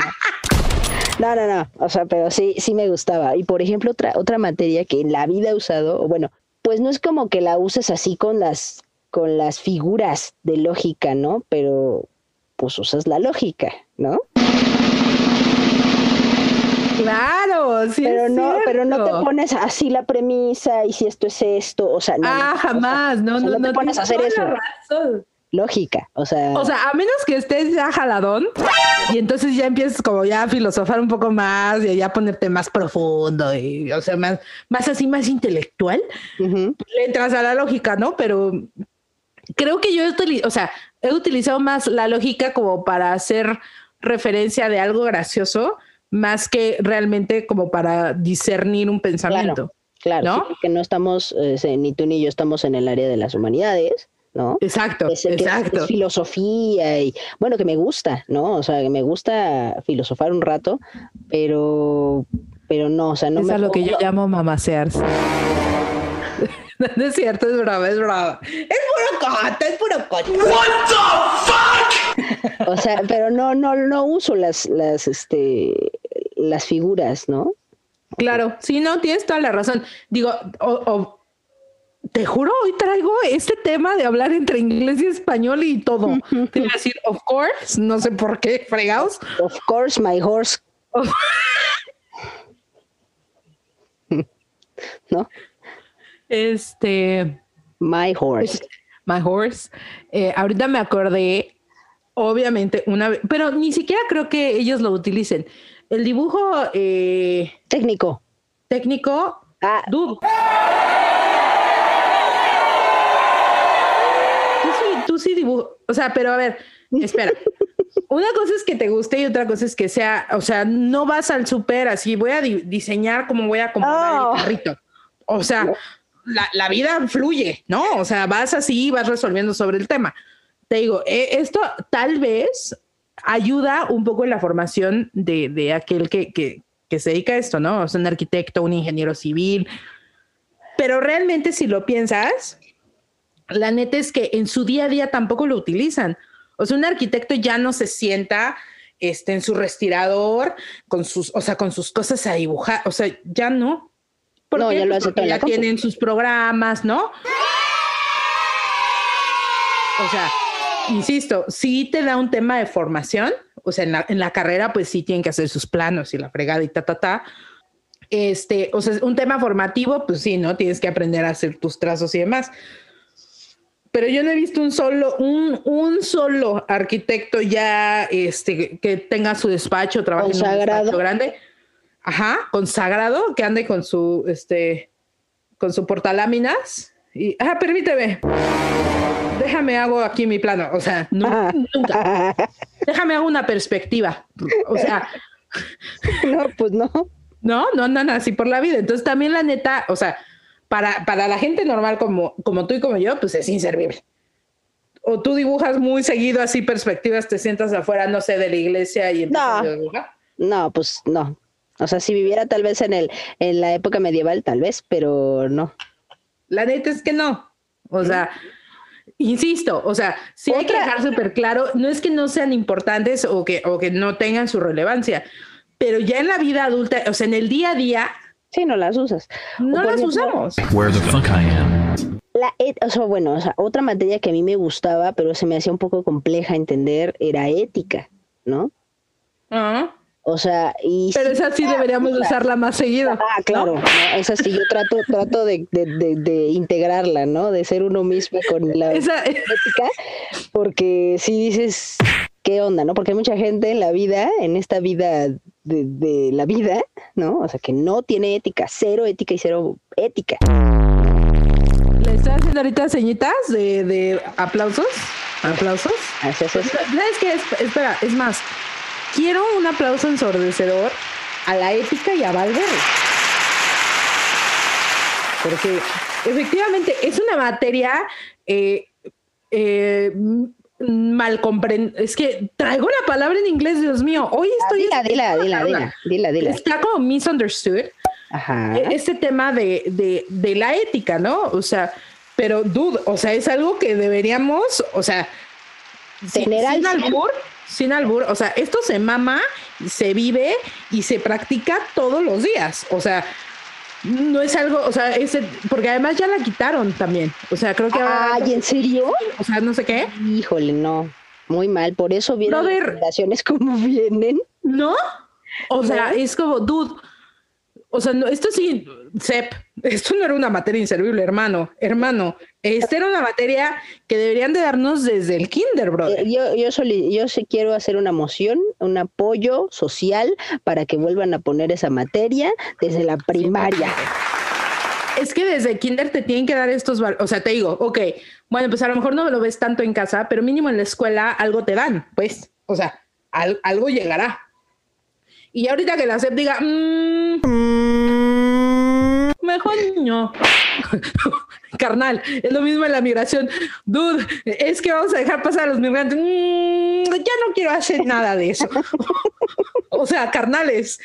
No, no, no. O sea, pero sí, sí me gustaba. Y por ejemplo, otra, otra materia que en la vida he usado, bueno, pues no es como que la uses así con las con las figuras de lógica, ¿no? Pero pues usas la lógica, ¿no? Claro, sí. Pero no, pero no te pones así la premisa y si esto es esto, o sea, no. Ah, jamás, no, no, no, te pones a hacer eso. Lógica, o sea. O sea, a menos que estés ya jaladón y entonces ya empiezas como ya a filosofar un poco más y ya ponerte más profundo y, o sea, más, más así, más intelectual, le entras a la lógica, ¿no? Pero creo que yo, o sea, he utilizado más la lógica como para hacer referencia de algo gracioso, más que realmente como para discernir un pensamiento. Claro, ¿no? porque no estamos, eh, ni tú ni yo estamos en el área de las humanidades. ¿no? Exacto, exacto. filosofía y bueno, que me gusta, ¿no? O sea, que me gusta filosofar un rato, pero pero no, o sea, no es me lo que yo llamo mamasearse. no es cierto, es brava, es brava. Es puro coto, es puro coto. What the fuck? o sea, pero no, no, no uso las, las, este, las figuras, ¿no? Claro, sí, no, tienes toda la razón. Digo, o, te juro, hoy traigo este tema de hablar entre inglés y español y todo. Te voy a decir, of course, no sé por qué, fregados. Of course, my horse. ¿No? Este. My horse. My horse. Eh, ahorita me acordé obviamente, una vez, pero ni siquiera creo que ellos lo utilicen. El dibujo eh, Técnico. técnico, Ah, dude. Tú sí, tú sí dibujo, o sea, pero a ver, espera. Una cosa es que te guste y otra cosa es que sea, o sea, no vas al súper así, voy a di- diseñar cómo voy a acomodar Oh. el carrito. O sea, la, la vida fluye, ¿no? O sea, vas así y vas resolviendo sobre el tema. Te digo, eh, esto tal vez ayuda un poco en la formación de, de aquel que, que, que se dedica a esto, ¿no? O sea, un arquitecto, un ingeniero civil. Pero realmente si lo piensas, la neta es que en su día a día tampoco lo utilizan. O sea, un arquitecto ya no se sienta este, en su respirador con sus, o sea, con sus cosas a dibujar. O sea, ya no. ¿Por No, qué? ya lo Pues hace porque ya tienen sus programas, ¿no? O sea, insisto, sí te da un tema de formación. O sea, en la, en la carrera, pues sí tienen que hacer sus planos y la fregada y ta, ta, ta. Este, o sea, un tema formativo, pues sí, ¿no? Tienes que aprender a hacer tus trazos y demás. Pero yo no he visto un solo, un, un solo arquitecto ya este, que tenga su despacho, trabaje en un despacho grande. Ajá, consagrado, que ande con su, este, con su portaláminas. Y, ah, permíteme. Déjame hago aquí mi plano. O sea, nu- nunca. Déjame hago una perspectiva. O sea, no, pues no. no, no andan así por la vida. Entonces también la neta, o sea, para, para la gente normal como, como tú y como yo, pues es inservible. O tú dibujas muy seguido así perspectivas, te sientas afuera, no sé, de la iglesia y No. a dibujar. No, pues no. O sea, si viviera tal vez en el, en la época medieval, tal vez, pero no. La neta es que no. O sea, insisto, o sea, sí hay que dejar súper claro, no es que no sean importantes o que, o que no tengan su relevancia, pero ya en la vida adulta, o sea, en el día a día, Sí, no las usas. no las ejemplo, usamos. Where the fuck I am. La et- o sea, bueno, o sea, otra materia que a mí me gustaba, pero se me hacía un poco compleja entender, era ética, ¿no? Ah, O sea, y Pero esa sí deberíamos usarla más seguido. Ah, claro, ¿no? esa sí, yo trato, trato de, de, de- de integrarla, ¿no? De ser uno mismo con la Esa, ética, porque si dices, ¿qué onda, no? Porque hay mucha gente en la vida, en esta vida de, de la vida, ¿no? O sea, que no tiene ética, cero ética y cero ética. le estoy haciendo ahorita señitas de, de aplausos. Aplausos. Así es, ¿Sabes qué? Es- Espera, es más. Quiero un aplauso ensordecedor a la ética y a Valverde. Porque efectivamente es una materia eh, eh, mal comprendida. Es que traigo la palabra en inglés, Dios mío. Hoy estoy. Dila, dila, dila, dila, dila, dila. Está como misunderstood. Ajá. E- este tema de, de, de la ética, ¿no? O sea, pero dude, o sea, es algo que deberíamos, o sea, sin, Tener al sin albur, sin albur, o sea, esto se mama, se vive y se practica todos los días, o sea, no es algo, o sea, ese, porque además ya la quitaron también, o sea, creo que ahora, Ay, ¿en serio? o sea, no sé qué, Híjole, no. Muy mal, por eso vienen las recomendaciones como vienen. ¿no? O sea, es como, dude, o sea, no, esto sí, Sep, esto no era una materia inservible, hermano, hermano, esta era una materia que deberían de darnos desde el kinder, Eh, brother. Yo, yo, soli- yo sí quiero hacer una moción, un apoyo social para que vuelvan a poner esa materia desde la primaria. Es que desde kinder te tienen que dar estos, o sea, te digo, ok, bueno, pues a lo mejor no lo ves tanto en casa, pero mínimo en la escuela algo te dan, pues, o sea, al- algo llegará. Y ahorita que la SEP diga, "Mm, mejor no. Carnal, es lo mismo en la migración. Dude, es que vamos a dejar pasar a los migrantes. Mm, ya no quiero hacer nada de eso. o sea, carnales.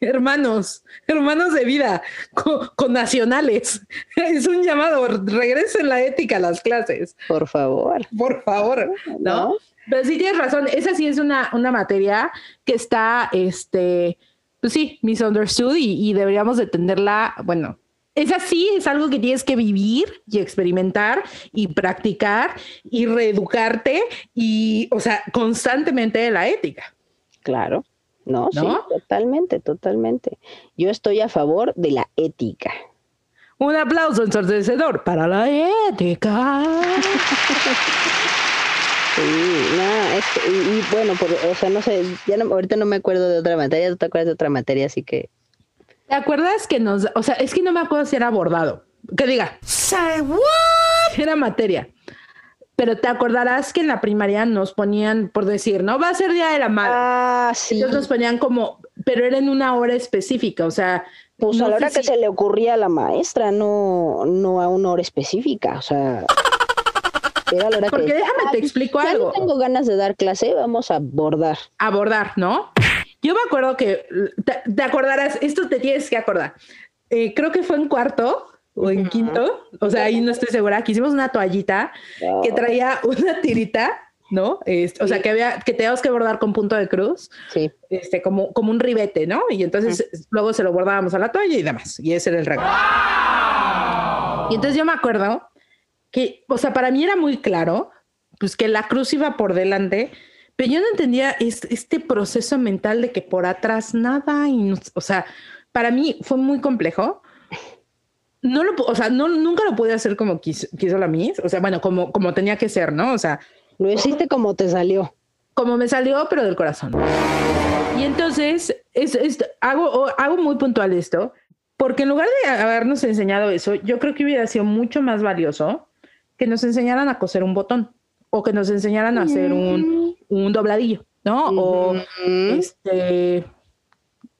Hermanos, hermanos de vida, co- con, nacionales. Es un llamado, regresen la ética a las clases, Por favor. por favor, ¿no? ¿No? Pero sí tienes razón, esa sí es una, una materia que está, este, pues sí, misunderstood y, y deberíamos de tenerla, bueno, esa sí es algo que tienes que vivir y experimentar y practicar y reeducarte y, o sea, constantemente de la ética. Claro. No, sí, totalmente, totalmente. Yo estoy a favor de la ética. Un aplauso ensordecedor para la ética. Sí, no, es que- y, y bueno, por, o sea, no sé, ya no, ahorita no me acuerdo de otra materia, tú te acuerdas de otra materia, así que ¿Te acuerdas que nos, o sea, es que no me acuerdo si era bordado, que diga, Say what? era materia. Pero te acordarás que en la primaria nos ponían, por decir, no va a ser día de la madre. Ah, sí. Entonces nos ponían como, pero era en una hora específica, o sea, Pues no a la hora que si- se le ocurría a la maestra, no, no a una hora específica, o sea, a la hora Porque que déjame te explico ya algo. no tengo ganas de dar clase, vamos a abordar. abordar, ¿no? Yo me acuerdo que, te, te acordarás, esto te tienes que acordar. Eh, creo que fue en cuarto o en quinto, o sea, ahí no estoy segura, que hicimos una toallita que traía una tirita, ¿no? Este, o sea, que había, que teníamos que bordar con punto de cruz, Sí. este, como, como un ribete, ¿no? Y entonces luego se lo bordábamos a la toalla y demás, y ese era el regalo. Y entonces yo me acuerdo que, o sea, para mí era muy claro, pues que la cruz iba por delante, pero yo no entendía es- este proceso mental de que por atrás nada, y no- o sea, para mí fue muy complejo. No lo, o sea, no, nunca lo pude hacer como quiso, quiso la Miss, o sea, bueno, como, como tenía que ser, ¿no? O sea, Lo hiciste como te salió. como me salió, pero del corazón. Y entonces es, es- hago, hago muy puntual esto, porque en lugar de habernos enseñado eso, yo creo que hubiera sido mucho más valioso que nos enseñaran a coser un botón o que nos enseñaran a hacer un, un dobladillo, ¿no? O este,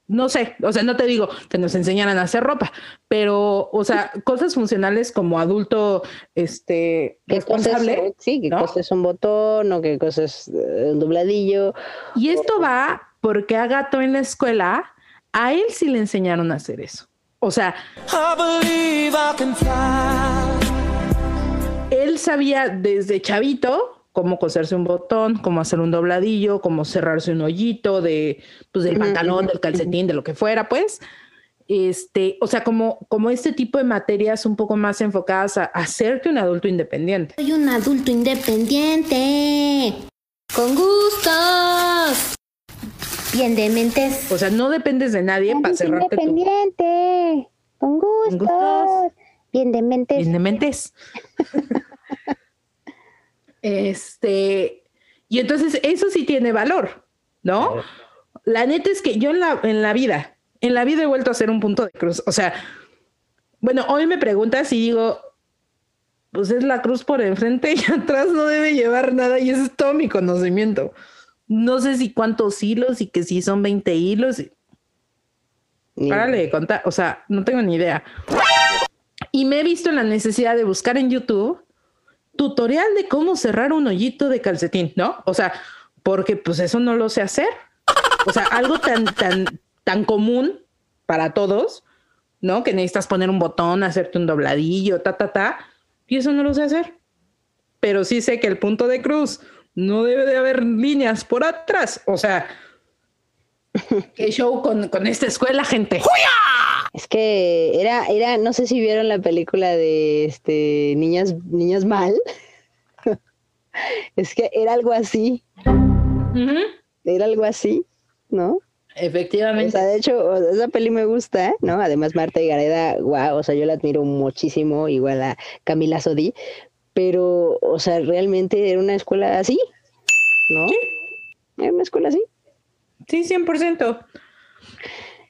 no sé, o sea, no te digo que nos enseñaran a hacer ropa, pero, o sea, cosas funcionales como adulto, este, Que coses, responsable. sí, que ¿no? coses un botón o que coses eh, un dobladillo. Y esto va porque a Gato en la escuela, a él sí le enseñaron a hacer eso. O sea, I believe I can fly. Él sabía desde chavito cómo coserse un botón, cómo hacer un dobladillo, cómo cerrarse un hoyito de, pues, del pantalón, del calcetín, de lo que fuera, pues. Este, o sea, como, como este tipo de materias un poco más enfocadas a hacerte un adulto independiente. Soy un adulto independiente. Con gustos. Bien de mentes. O sea, no dependes de nadie para cerrarte tu Independiente. Con gustos. gustos. Bien de mentes. Bien de mentes. este, y entonces eso sí tiene valor, ¿no? La neta es que yo en la, en la vida, en la vida he vuelto a hacer un punto de cruz. O sea, bueno, hoy me preguntas y digo, pues es la cruz por enfrente y atrás no debe llevar nada y ese es todo mi conocimiento. No sé si cuántos hilos y que si son 20 hilos. y- Párale de contar, o sea, no tengo ni idea. Y me he visto en la necesidad de buscar en YouTube tutorial de cómo cerrar un hoyito de calcetín, ¿no? O sea, porque pues eso no lo sé hacer. O sea, algo tan, tan, tan común para todos, ¿no? Que necesitas poner un botón, hacerte un dobladillo, ta, ta, ta. Y eso no lo sé hacer. Pero sí sé que el punto de cruz no debe de haber líneas por atrás. O sea, qué show con, con esta escuela, gente. Es que era, era, no sé si vieron la película de este niñas, niñas mal. es que era algo así, era algo así, ¿no? O Efectivamente. sea, de hecho, o sea, esa peli me gusta, ¿no? Además, Marta y Gareda, guau, o sea, yo la admiro muchísimo, igual a Camila Sodi, pero, o sea, realmente era una escuela así, ¿no? Era una escuela así. Sí, 100%.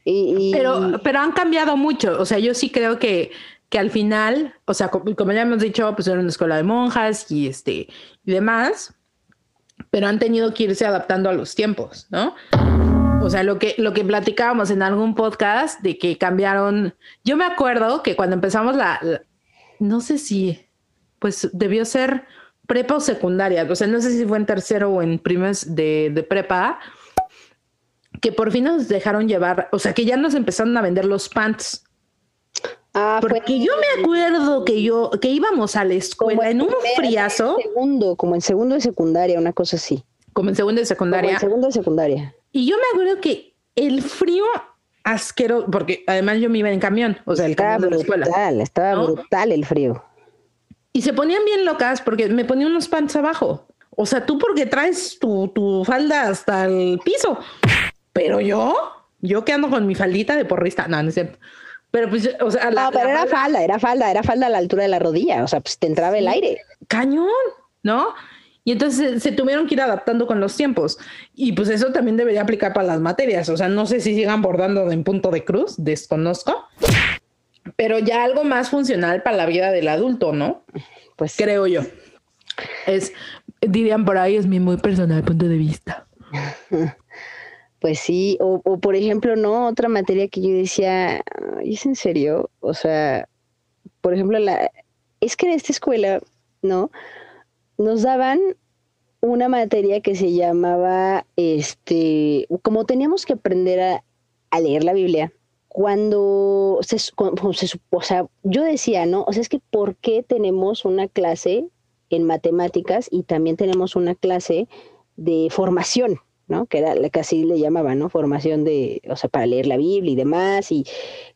Y, y- Pero, pero han cambiado mucho. O sea, yo sí creo que, que al final, o sea, co- como, ya hemos dicho, pues era una escuela de monjas y este y demás, pero han tenido que irse adaptando a los tiempos, ¿no? O sea, lo que, lo que platicábamos en algún podcast de que cambiaron. Yo me acuerdo que cuando empezamos la, la- no sé si, pues debió ser prepa o secundaria. O sea, no sé si fue en tercero o en primes de, de prepa, que por fin nos dejaron llevar, o sea, que ya nos empezaron a vender los pants. ah, fue Porque yo me acuerdo que yo, que íbamos a la escuela en un friazo, Segundo, como en segundo de secundaria, una cosa así. como en segundo de Como secundaria, en segundo de secundaria. y yo me acuerdo que el frío asqueroso, porque además yo me iba en camión, o sea, el Estaba camión de la escuela. brutal, estaba ¿no? brutal el frío. Y se ponían bien locas porque me ponían unos pants abajo. O sea, tú porque traes tu, tu falda hasta el piso. Pero yo, yo que ando con mi faldita de porrista, no, no es cierto. Pero pues, o sea, la, no, pero la era falda- falda, era falda, era falda a la altura de la rodilla, o sea, pues te entraba el aire. cañón, ¿no? Y entonces se, se tuvieron que ir adaptando con los tiempos. Y pues eso también debería aplicar para las materias. O sea, no sé si sigan bordando en punto de cruz, desconozco. Pero ya algo más funcional para la vida del adulto, ¿no? Pues Creo yo. Es, dirían por ahí, es mi muy personal punto de vista. Pues sí, o, o por ejemplo, no, otra materia que yo decía, "Ay, ¿es en serio? O sea, por ejemplo, la, es que en esta escuela, ¿no? Nos daban una materia que se llamaba, este, como teníamos que aprender a, leer la Biblia, cuando se, cuando se o sea, yo decía, ¿no? O sea, es que ¿por qué tenemos una clase en matemáticas y también tenemos una clase de formación, ¿no? Que era la que así le llamaban, ¿no? Formación de, o sea, para leer la Biblia y demás, y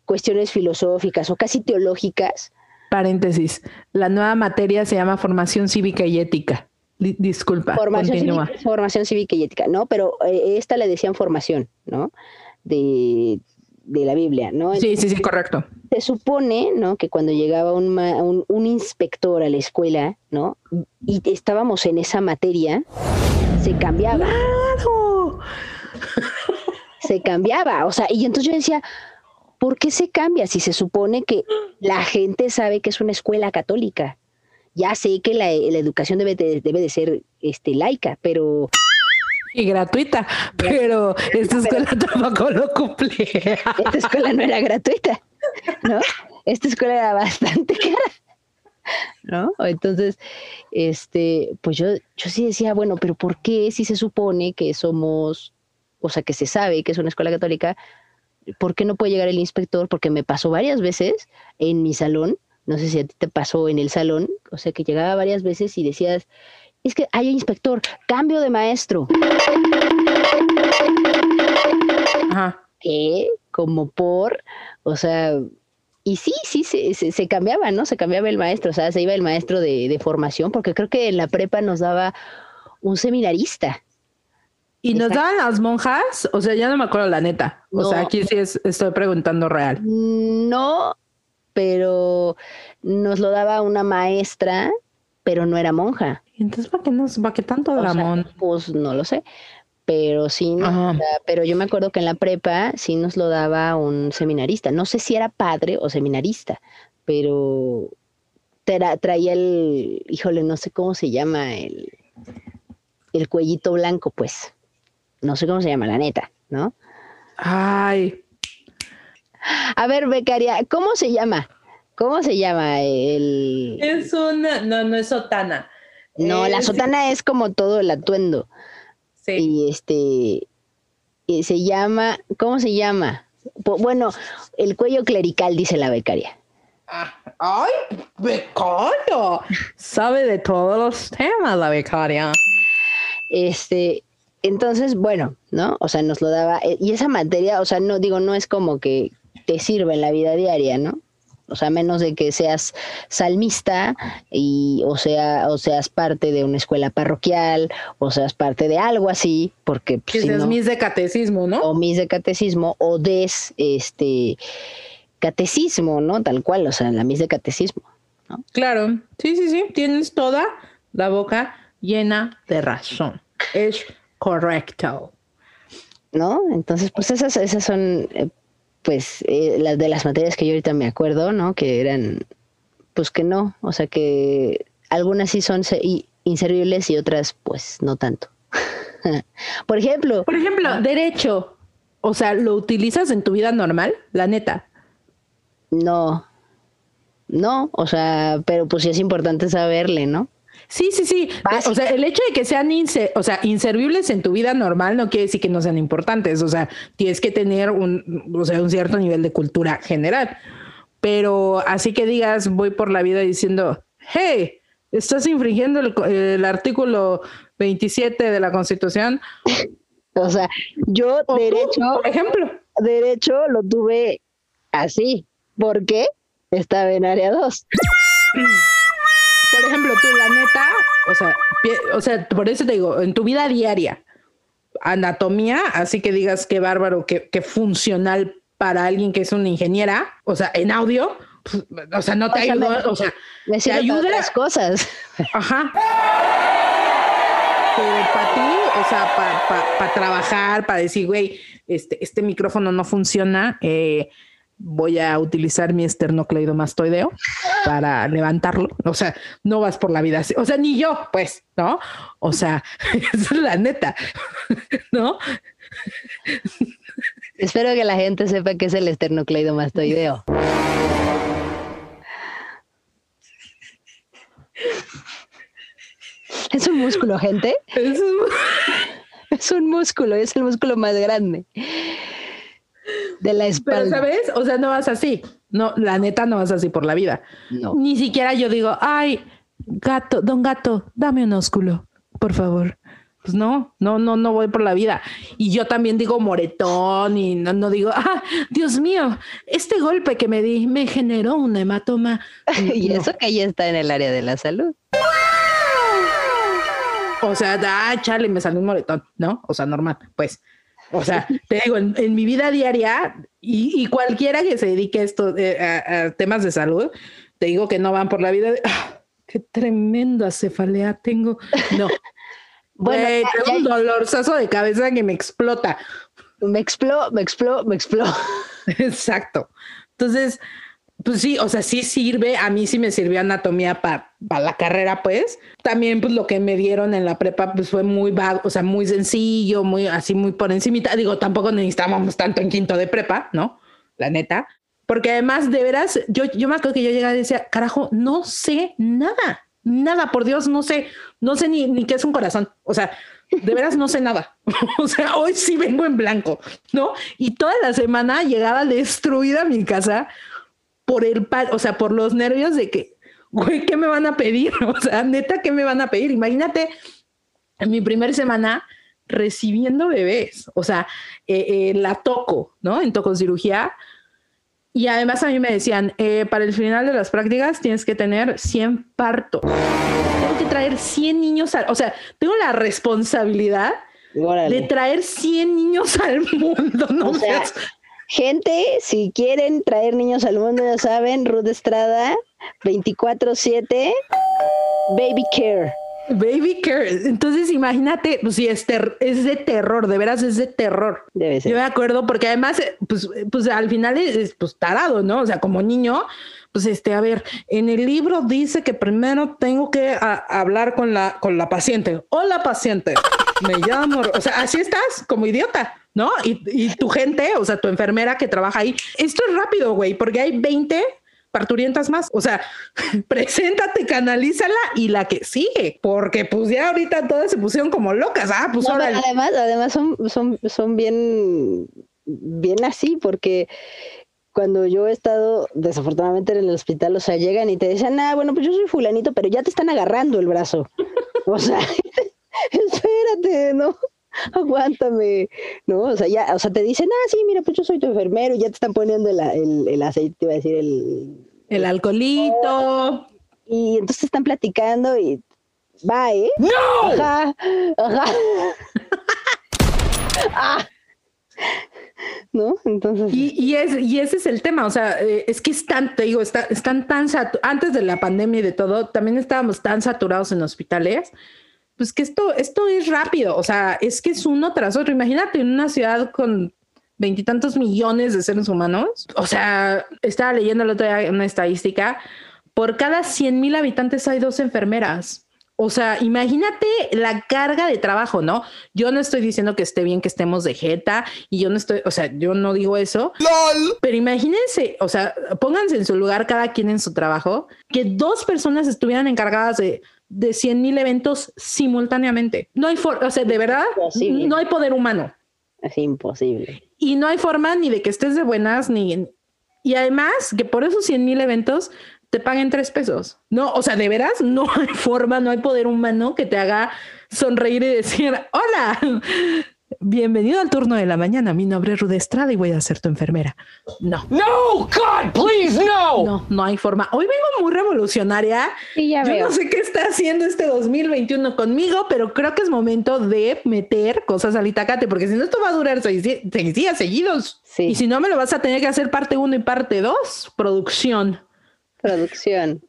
cuestiones filosóficas o casi teológicas. Paréntesis. La nueva materia se llama formación cívica y ética. Di- disculpa, Formación continúa. cívica, formación cívica y ética, ¿no? Pero eh, esta le decían formación, ¿no? De, de la Biblia, ¿no? Sí, sí, sí, correcto. se supone, ¿no? Que cuando llegaba un, ma- un, un inspector a la escuela, ¿no? Y estábamos en esa materia, se cambiaba, Claro. Se cambiaba. O sea, y entonces yo decía, ¿por qué se cambia si se supone que la gente sabe que es una escuela católica? Ya sé que la, la educación debe de, debe de ser este, laica, pero Y gratuita, pero esta escuela tampoco lo cumple. esta escuela no era gratuita, ¿no? Esta escuela era bastante cara, ¿no? Entonces, este, pues yo, yo sí decía, bueno, pero ¿por qué si se supone que somos, o sea, que se sabe que es una escuela católica, ¿por qué no puede llegar el inspector? Porque me pasó varias veces en mi salón, no sé si a ti te pasó en el salón, o sea, que llegaba varias veces y decías, es que hay inspector, cambio de maestro. Ajá. ¿qué? Como por, o sea, y sí, sí, se, se, se cambiaba, ¿no? Se cambiaba el maestro, o sea, se iba el maestro de, de formación, porque creo que en la prepa nos daba un seminarista. ¿Y nos daban las monjas? O sea, ya no me acuerdo la neta. O No. sea, aquí sí es- estoy preguntando real. No, pero nos lo daba una maestra, pero no era monja. Entonces, ¿para qué, nos, para qué tanto dramón? pues no lo sé. Pero sí, no, sea, pero yo me acuerdo que en la prepa sí nos lo daba un seminarista. No sé si era padre o seminarista, pero tra- traía el, híjole, no sé cómo se llama, el, el cuellito blanco, pues. No sé cómo se llama, la neta, ¿no? Ay, A ver, becaria, ¿cómo se llama? ¿Cómo se llama el...? es una. No, no es sotana. No, la sotana es como todo el atuendo. Sí. y este y se llama, ¿cómo se llama? Bueno, el cuello clerical, dice la becaria. Ah, ¡Ay, becaria! Sabe de todos los temas la becaria. Este, entonces, bueno, ¿no? O sea, nos lo daba, eh, y esa materia, o sea, no digo, no es como que te sirva en la vida diaria, ¿no? O sea, menos de que seas salmista y o sea, o seas parte de una escuela parroquial, o seas parte de algo así, porque pues, Que si es no- mis de catecismo, ¿no? o mis de catecismo o des este catecismo, ¿no? Tal cual, o sea, la mis de catecismo. Claro, sí, sí, sí, tienes toda la boca llena de razón. Es correcto. ¿no? Entonces, pues esas, esas son, eh, pues, eh, las de las materias que yo ahorita me acuerdo, ¿no? Que eran, pues que no, o sea que algunas sí son inservibles y otras, pues, no tanto. Por ejemplo, Por ejemplo, derecho. O sea, ¿lo utilizas en tu vida normal? La neta. no, no, o sea, pero pues sí es importante saberle, ¿no? Sí, sí, sí. Básica. O sea, el hecho de que sean inse- o sea, inservibles en tu vida normal no quiere decir que no sean importantes. O sea, tienes que tener un, o sea, un cierto nivel de cultura general. Pero así que digas, voy por la vida diciendo, hey, estás infringiendo el, el artículo 27 de la Constitución. O sea, yo O tú, derecho, por ejemplo. derecho lo tuve así. ¿Por qué? Estaba en área 2. Por ejemplo, tú, la neta, o sea, pie- o sea, por eso te digo, en tu vida diaria, anatomía, así que digas qué bárbaro, qué, qué funcional para alguien que es una ingeniera, o sea, en audio, pues, o sea, no te O sea, ayuda, me- o sea, Me te ayuda, otras cosas. ajá. pero para ti, o sea, para trabajar, para decir, güey, este, este micrófono no funciona, eh, voy a utilizar mi esternocleidomastoideo para levantarlo. O sea, no vas por la vida así. O sea, ni yo, pues, ¿no? O sea, es la neta, ¿no? Espero que la gente sepa que es el esternocleidomastoideo. Es un músculo, gente. Es un... es un músculo, es el músculo más grande de la espalda. Pero, ¿sabes? O sea, no vas así. No, la neta no vas así por la vida. No. Ni siquiera yo digo, ay, gato, don gato, dame un ósculo, por favor. Pues no, no, no, no voy por la vida. Y yo también digo moretón y no, no digo, ah, Dios mío, este golpe que me di me generó un hematoma. y eso que ya está en el área de la salud. O sea, ah, chale, me salió un moretón, ¿no? O sea, normal, pues. O sea, te digo, en, mi vida diaria y, cualquiera que se dedique a esto, eh, a, temas de salud, te digo que no van por la vida de, ah, qué tremenda cefalea tengo. No. bueno, tengo un dolorzazo de cabeza que me explota. Me expló, me expló, me expló. Exacto. Entonces, pues sí, o sea, sí sirve, a mí sí me sirvió anatomía para la carrera, pues. También, pues lo que me dieron en la prepa, pues fue muy vago, o sea, muy sencillo, muy así, muy por encimita. Digo, tampoco necesitábamos tanto en quinto de prepa, ¿no? La neta. Porque además, de veras, yo, yo me acuerdo que yo llegaba y decía, carajo, no sé nada, nada, por Dios, no sé, no sé ni, ni qué es un corazón. O sea, de veras no sé nada. o sea, hoy sí vengo en blanco, ¿no? Y toda la semana llegaba destruida a mi casa por el, o sea, por los nervios de que, güey, ¿qué me van a pedir? O sea, neta, ¿qué me van a pedir? Imagínate, en mi primera semana recibiendo bebés, o sea, eh, eh, la toco, ¿no? En tococirugía. Y además a mí me decían, eh, para el final de las prácticas tienes que tener 100 partos. Tengo que traer 100 niños, o sea, tengo la responsabilidad de traer 100 niños al mundo, ¿no? O sea, Gente, si quieren traer niños al mundo, ya saben, Ruth Estrada, 24-7, Baby Care. Baby Care. Entonces, imagínate, pues sí, es, es de terror, de veras es de terror. Debe ser. Yo me acuerdo, porque además, pues, pues al final es, pues tarado, ¿no? O sea, como niño, pues este, a ver, en el libro dice que primero tengo que hablar con la, con la paciente. Hola, paciente. Me llamo. O sea, así estás, como idiota. ¿No? Y, tu gente, o sea, tu enfermera que trabaja ahí, esto es rápido, güey, porque hay 20 parturientas más. O sea, preséntate, canalízala y la que sigue, porque pues ya ahorita todas se pusieron como locas. Ah, pues ahora. Además, además son, son, son bien, bien así, porque cuando yo he estado desafortunadamente en el hospital, o sea, llegan y te dicen, ah, bueno, pues yo soy fulanito, pero ya te están agarrando el brazo. O sea, espérate, ¿no? aguántame, ¿no? O sea, ya, o sea, te dicen, ah, sí, mira, pues yo soy tu enfermero, y ya te están poniendo el, el, el aceite, te iba a decir, el... El alcoholito. Y entonces están platicando y va, ¿eh? ¡No! Ajá, ajá. ah. ¿No? Entonces. Y, y, es, y ese es el tema, o sea, eh, es que están, te digo, está, están tan, antes de la pandemia y de todo, también estábamos tan saturados en hospitales pues que esto, esto es rápido, o sea, es que es uno tras otro. Imagínate en una ciudad con veintitantos millones de seres humanos. O sea, estaba leyendo el otro día una estadística, por cada 100 mil habitantes hay dos enfermeras. O sea, imagínate la carga de trabajo, ¿no? Yo no estoy diciendo que esté bien que estemos de jeta y yo no estoy, o sea, yo no digo eso. Pero imagínense, o sea, pónganse en su lugar cada quien en su trabajo, que dos personas estuvieran encargadas de de 100 mil eventos simultáneamente. No hay forma, o sea, de verdad, no hay poder humano. Es imposible. Y no hay forma ni de que estés de buenas, ni... Y además, que por esos 100 mil eventos te paguen tres pesos. No, o sea, de veras, no hay forma, no hay poder humano que te haga sonreír y decir, hola, Bienvenido al turno de la mañana. Mi nombre es Rude Estrada y voy a ser tu enfermera. No. No, God, please, no. No, no hay forma. Hoy vengo muy revolucionaria. Y ya Yo no sé qué está haciendo este 2021 conmigo, pero creo que es momento de meter cosas al Itacate, porque si no, esto va a durar seis, días seguidos. Sí. Y si no, me lo vas a tener que hacer parte uno y parte dos. Producción. Producción.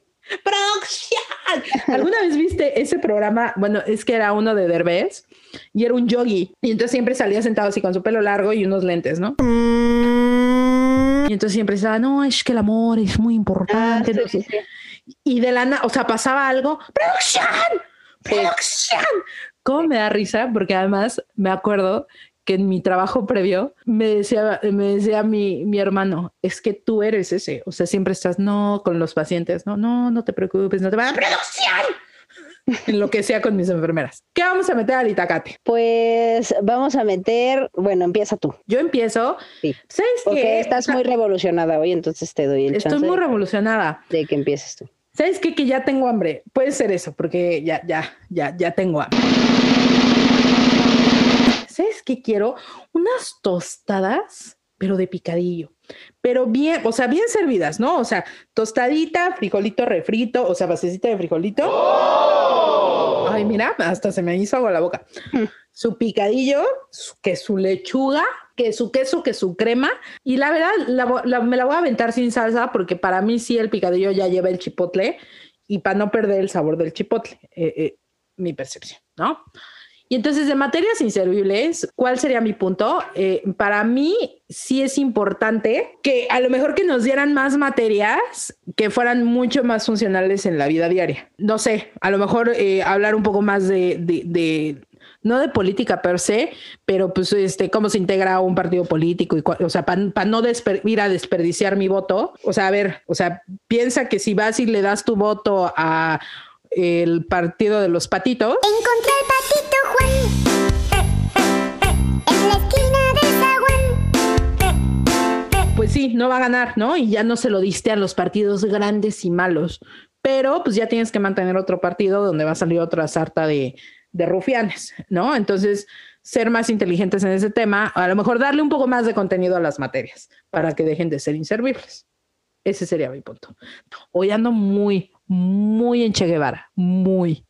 ¡Producción! ¿Alguna vez viste ese programa? Bueno, es que era uno de Derbez y era un yogi. Y entonces siempre salía sentado así con su pelo largo y unos lentes, ¿no? Y entonces siempre estaba, no, es que el amor es muy importante. Ah, sí, sí. Y de la nada, o sea, pasaba algo, ¡producción! ¡producción! ¿Cómo me da risa? Porque además me acuerdo que en mi trabajo previo me decía, me decía mi, mi hermano, es que tú eres ese, o sea, siempre estás, no, con los pacientes, no, no, no te preocupes, no te va a producción. En lo que sea con mis enfermeras. ¿Qué vamos a meter al Itacate? Pues vamos a meter, bueno, empieza tú. Yo empiezo. Sí. ¿Sabes Porque qué? estás muy revolucionada hoy, entonces te doy el Estoy chance muy de- revolucionada. de que empieces tú. ¿Sabes qué? Que ya tengo hambre. Puede ser eso, porque ya, ya, ya, ya tengo hambre. ¿Sabes qué quiero? Unas tostadas, pero de picadillo. Pero bien, o sea, bien servidas, ¿no? O sea, tostadita, frijolito refrito, o sea, basecita de frijolito. Ay, mira, hasta se me hizo agua la boca. Su picadillo, su- que su lechuga, que su queso, que su crema. Y la verdad, la vo- la- me la voy a aventar sin salsa porque para mí sí el picadillo ya lleva el chipotle y para no perder el sabor del chipotle, eh, eh, mi percepción, ¿no? Y entonces, de materias inservibles, ¿cuál sería mi punto? Eh, para mí sí es importante que a lo mejor que nos dieran más materias que fueran mucho más funcionales en la vida diaria. No sé, a lo mejor eh, hablar un poco más de, de- de- no de política per se, pero pues este, cómo se integra un partido político y, o sea, para no ir a desperdiciar mi voto. O sea, a ver, o sea, piensa que si vas y le das tu voto a el partido de los patitos, Encontré el patito Juan en la esquina del zaguán. pues sí, no va a ganar, ¿no? Y ya no se lo diste a los partidos grandes y malos. Pero pues ya tienes que mantener otro partido donde va a salir otra sarta de, de rufianes, ¿no? Entonces, ser más inteligentes en ese tema, a lo mejor darle un poco más de contenido a las materias para que dejen de ser inservibles. Ese sería mi punto. Hoy ando muy, muy en Che Guevara, muy.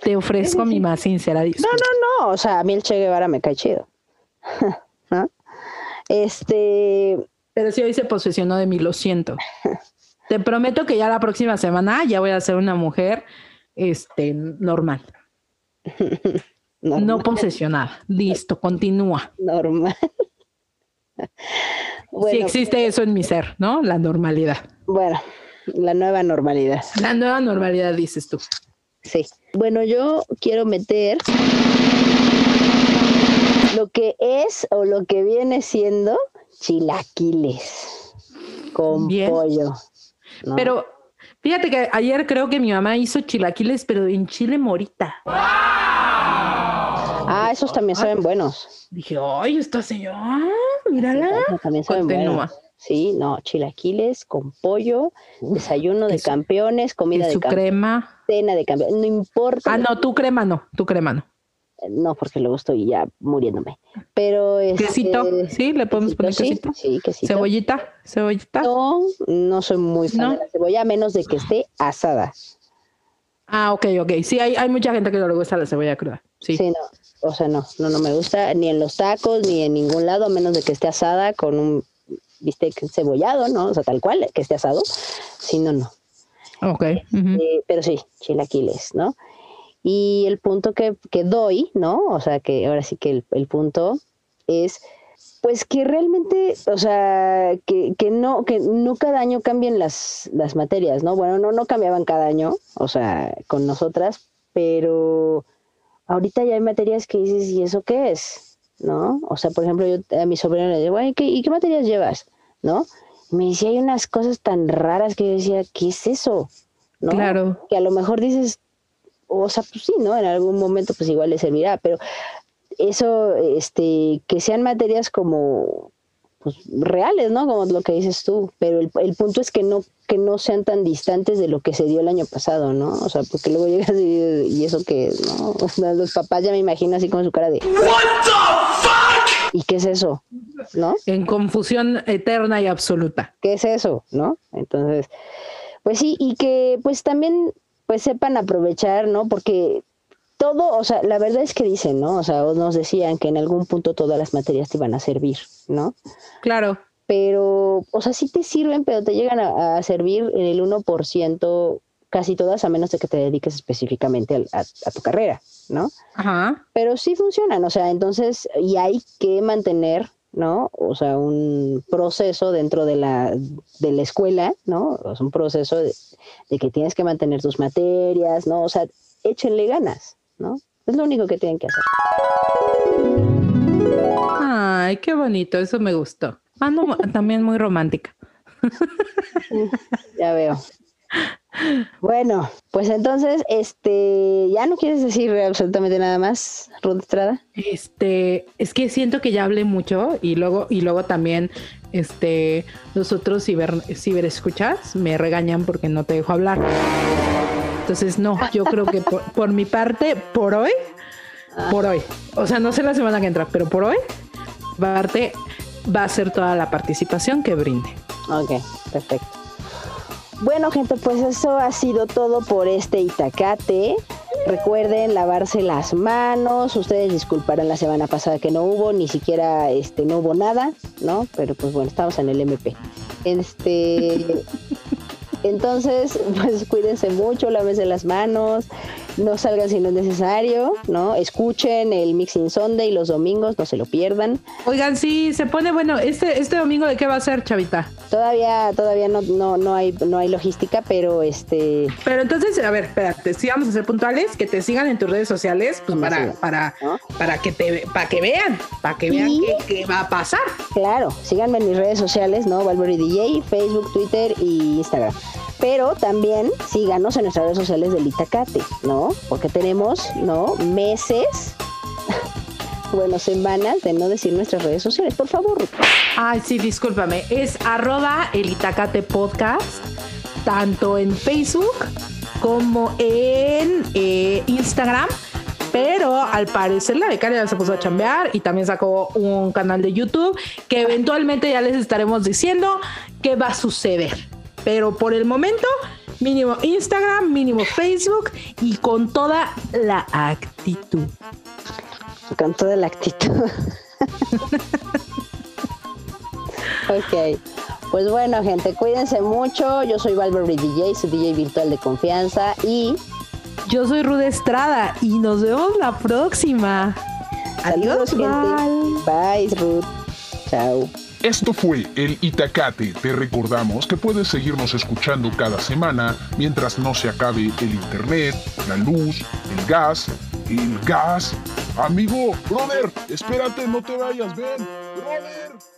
Te ofrezco mi más sincera No, disculpa. no, no, o sea, a mí el Che Guevara me cae chido. ¿No? Este, Pero si hoy se posesionó de mí, lo siento. Te prometo que ya la próxima semana ya voy a ser una mujer este, normal, normal, no posesionada. Listo, continúa. normal. si existe eso en mi ser, ¿no? La normalidad. bueno, la nueva normalidad. La nueva normalidad, dices tú. Sí. Bueno, yo quiero meter lo que es o lo que viene siendo chilaquiles con Bien. pollo. ¿no? Pero fíjate que ayer creo que mi mamá hizo chilaquiles, pero en chile morita. Ah, esos también saben buenos. Dije, ay, esta señora, mírala. También saben Continúa. buenos. Sí, no, chilaquiles con pollo, desayuno de campeones, comida de campeones, crema. cena de campeones, no importa. Ah, no, tu crema no, tu crema no. No, porque luego estoy ya muriéndome. Pero este, Quesito, sí, le podemos poner sí, quesito. Sí, quesito. Cebollita, cebollita. No, no soy muy fan ¿No? de la cebolla, a menos de que esté asada. Ah, ok, ok. Sí, hay, hay mucha gente que no le gusta la cebolla cruda. Sí. Sí, no. O sea, no, no, no me gusta ni en los tacos ni en ningún lado, a menos de que esté asada con un bistec cebollado, ¿no? O sea, tal cual, que esté asado. Si no, no. Ok. ujú. Eh, pero sí, chilaquiles, ¿no? Y el punto que, que doy, ¿no? O sea, que ahora sí que el, el punto es, pues que realmente, o sea, que, que no, que no cada año cambien las, las materias, ¿no? Bueno, no, no cambiaban cada año, o sea, con nosotras, pero ahorita ya hay materias que dices, ¿y eso qué es? ¿No? O sea, por ejemplo, yo a mi sobrino le digo, "Ay, ¿qué- ¿y qué materias llevas? ¿No? Y me decía, hay unas cosas tan raras que yo decía, ¿qué es eso? ¿No? Claro. que a lo mejor dices, o sea, pues sí, ¿no? En algún momento pues igual le servirá, pero eso, este, que sean materias como pues, reales, ¿no? Como lo que dices tú, pero el, el punto es que no que no sean tan distantes de lo que se dio el año pasado, ¿no? O sea, porque luego llegas y, y eso que, ¿no? O sea, los papás ya me imagino así con su cara de ¿Y qué es eso? ¿No? En confusión eterna y absoluta. ¿qué es eso? ¿No? Entonces, pues sí, y que pues también pues sepan aprovechar, ¿no? Porque todo, o sea, la verdad es que dicen, ¿no? O sea, nos decían que en algún punto todas las materias te iban a servir, ¿no? Claro. Pero, o sea, sí te sirven, pero te llegan a, a servir en el 1% casi todas, a menos de que te dediques específicamente a, a tu carrera, ¿no? Ajá. Pero sí funcionan, o sea, entonces, y hay que mantener, ¿no? O sea, un proceso dentro de la, de la escuela, ¿no? O sea, un proceso de, de que tienes que mantener tus materias, ¿no? O sea, échenle ganas, ¿no? Es lo único que tienen que hacer. Ay, qué bonito, eso me gustó. Ah, no, también muy romántica. Ya veo. Bueno, pues entonces, este, ¿ya no quieres decir absolutamente nada más, Ruth Estrada? Este, es que siento que ya hablé mucho y luego, y luego también, este, los otros ciber, ciberescuchas me regañan porque no te dejo hablar. Entonces, no, yo creo que por, mi parte, por hoy, por hoy, o sea, no sé la semana que entra, pero por hoy, parte va a ser toda la participación que brinde. Ok, perfecto. Bueno, gente, pues eso ha sido todo por este Itacate. Recuerden lavarse las manos. Ustedes disculparán la semana pasada que no hubo, ni siquiera este no hubo nada, ¿no? Pero pues bueno, estamos en el MP. Este entonces, pues cuídense mucho, lávense las manos, no salgan si no es necesario, ¿no? Escuchen el Mixing Sunday los domingos, no se lo pierdan. Oigan, sí, se pone bueno, este, este domingo de qué va a ser, Chavita. Todavía, todavía no, no, no hay, no hay logística, pero este Pero entonces, a ver, espérate, si vamos a ser puntuales, que te sigan en tus redes sociales, pues para, para, ¿No? para que te para que vean, para que vean Y- qué, qué va a pasar. Claro, síganme en mis redes sociales, ¿no? Valverde DJ, Facebook, Twitter y Instagram. Pero también síganos en nuestras redes sociales del Itacate, ¿no? Porque tenemos, ¿no? Meses, bueno, semanas de no decir nuestras redes sociales. Por favor. Ay, sí, discúlpame. Es arroba el Itacate Podcast, tanto en Facebook como en eh, Instagram. Pero al parecer la becaria se puso a chambear y también sacó un canal de YouTube que eventualmente ya les estaremos diciendo qué va a suceder. Pero por el momento, mínimo Instagram, mínimo Facebook y con toda la actitud. con toda la actitud. ok. Pues bueno, gente, cuídense mucho. Yo soy Valverde DJ, su DJ virtual de confianza. Y Yo soy Rude Estrada y nos vemos la próxima. Adiós, saludos, bye. gente. Bye, Ruth. Chao. Esto fue el Itacate. Te recordamos que puedes seguirnos escuchando cada semana mientras no se acabe el internet, la luz, el gas, el gas. Amigo, brother, espérate, no te vayas, ven, brother.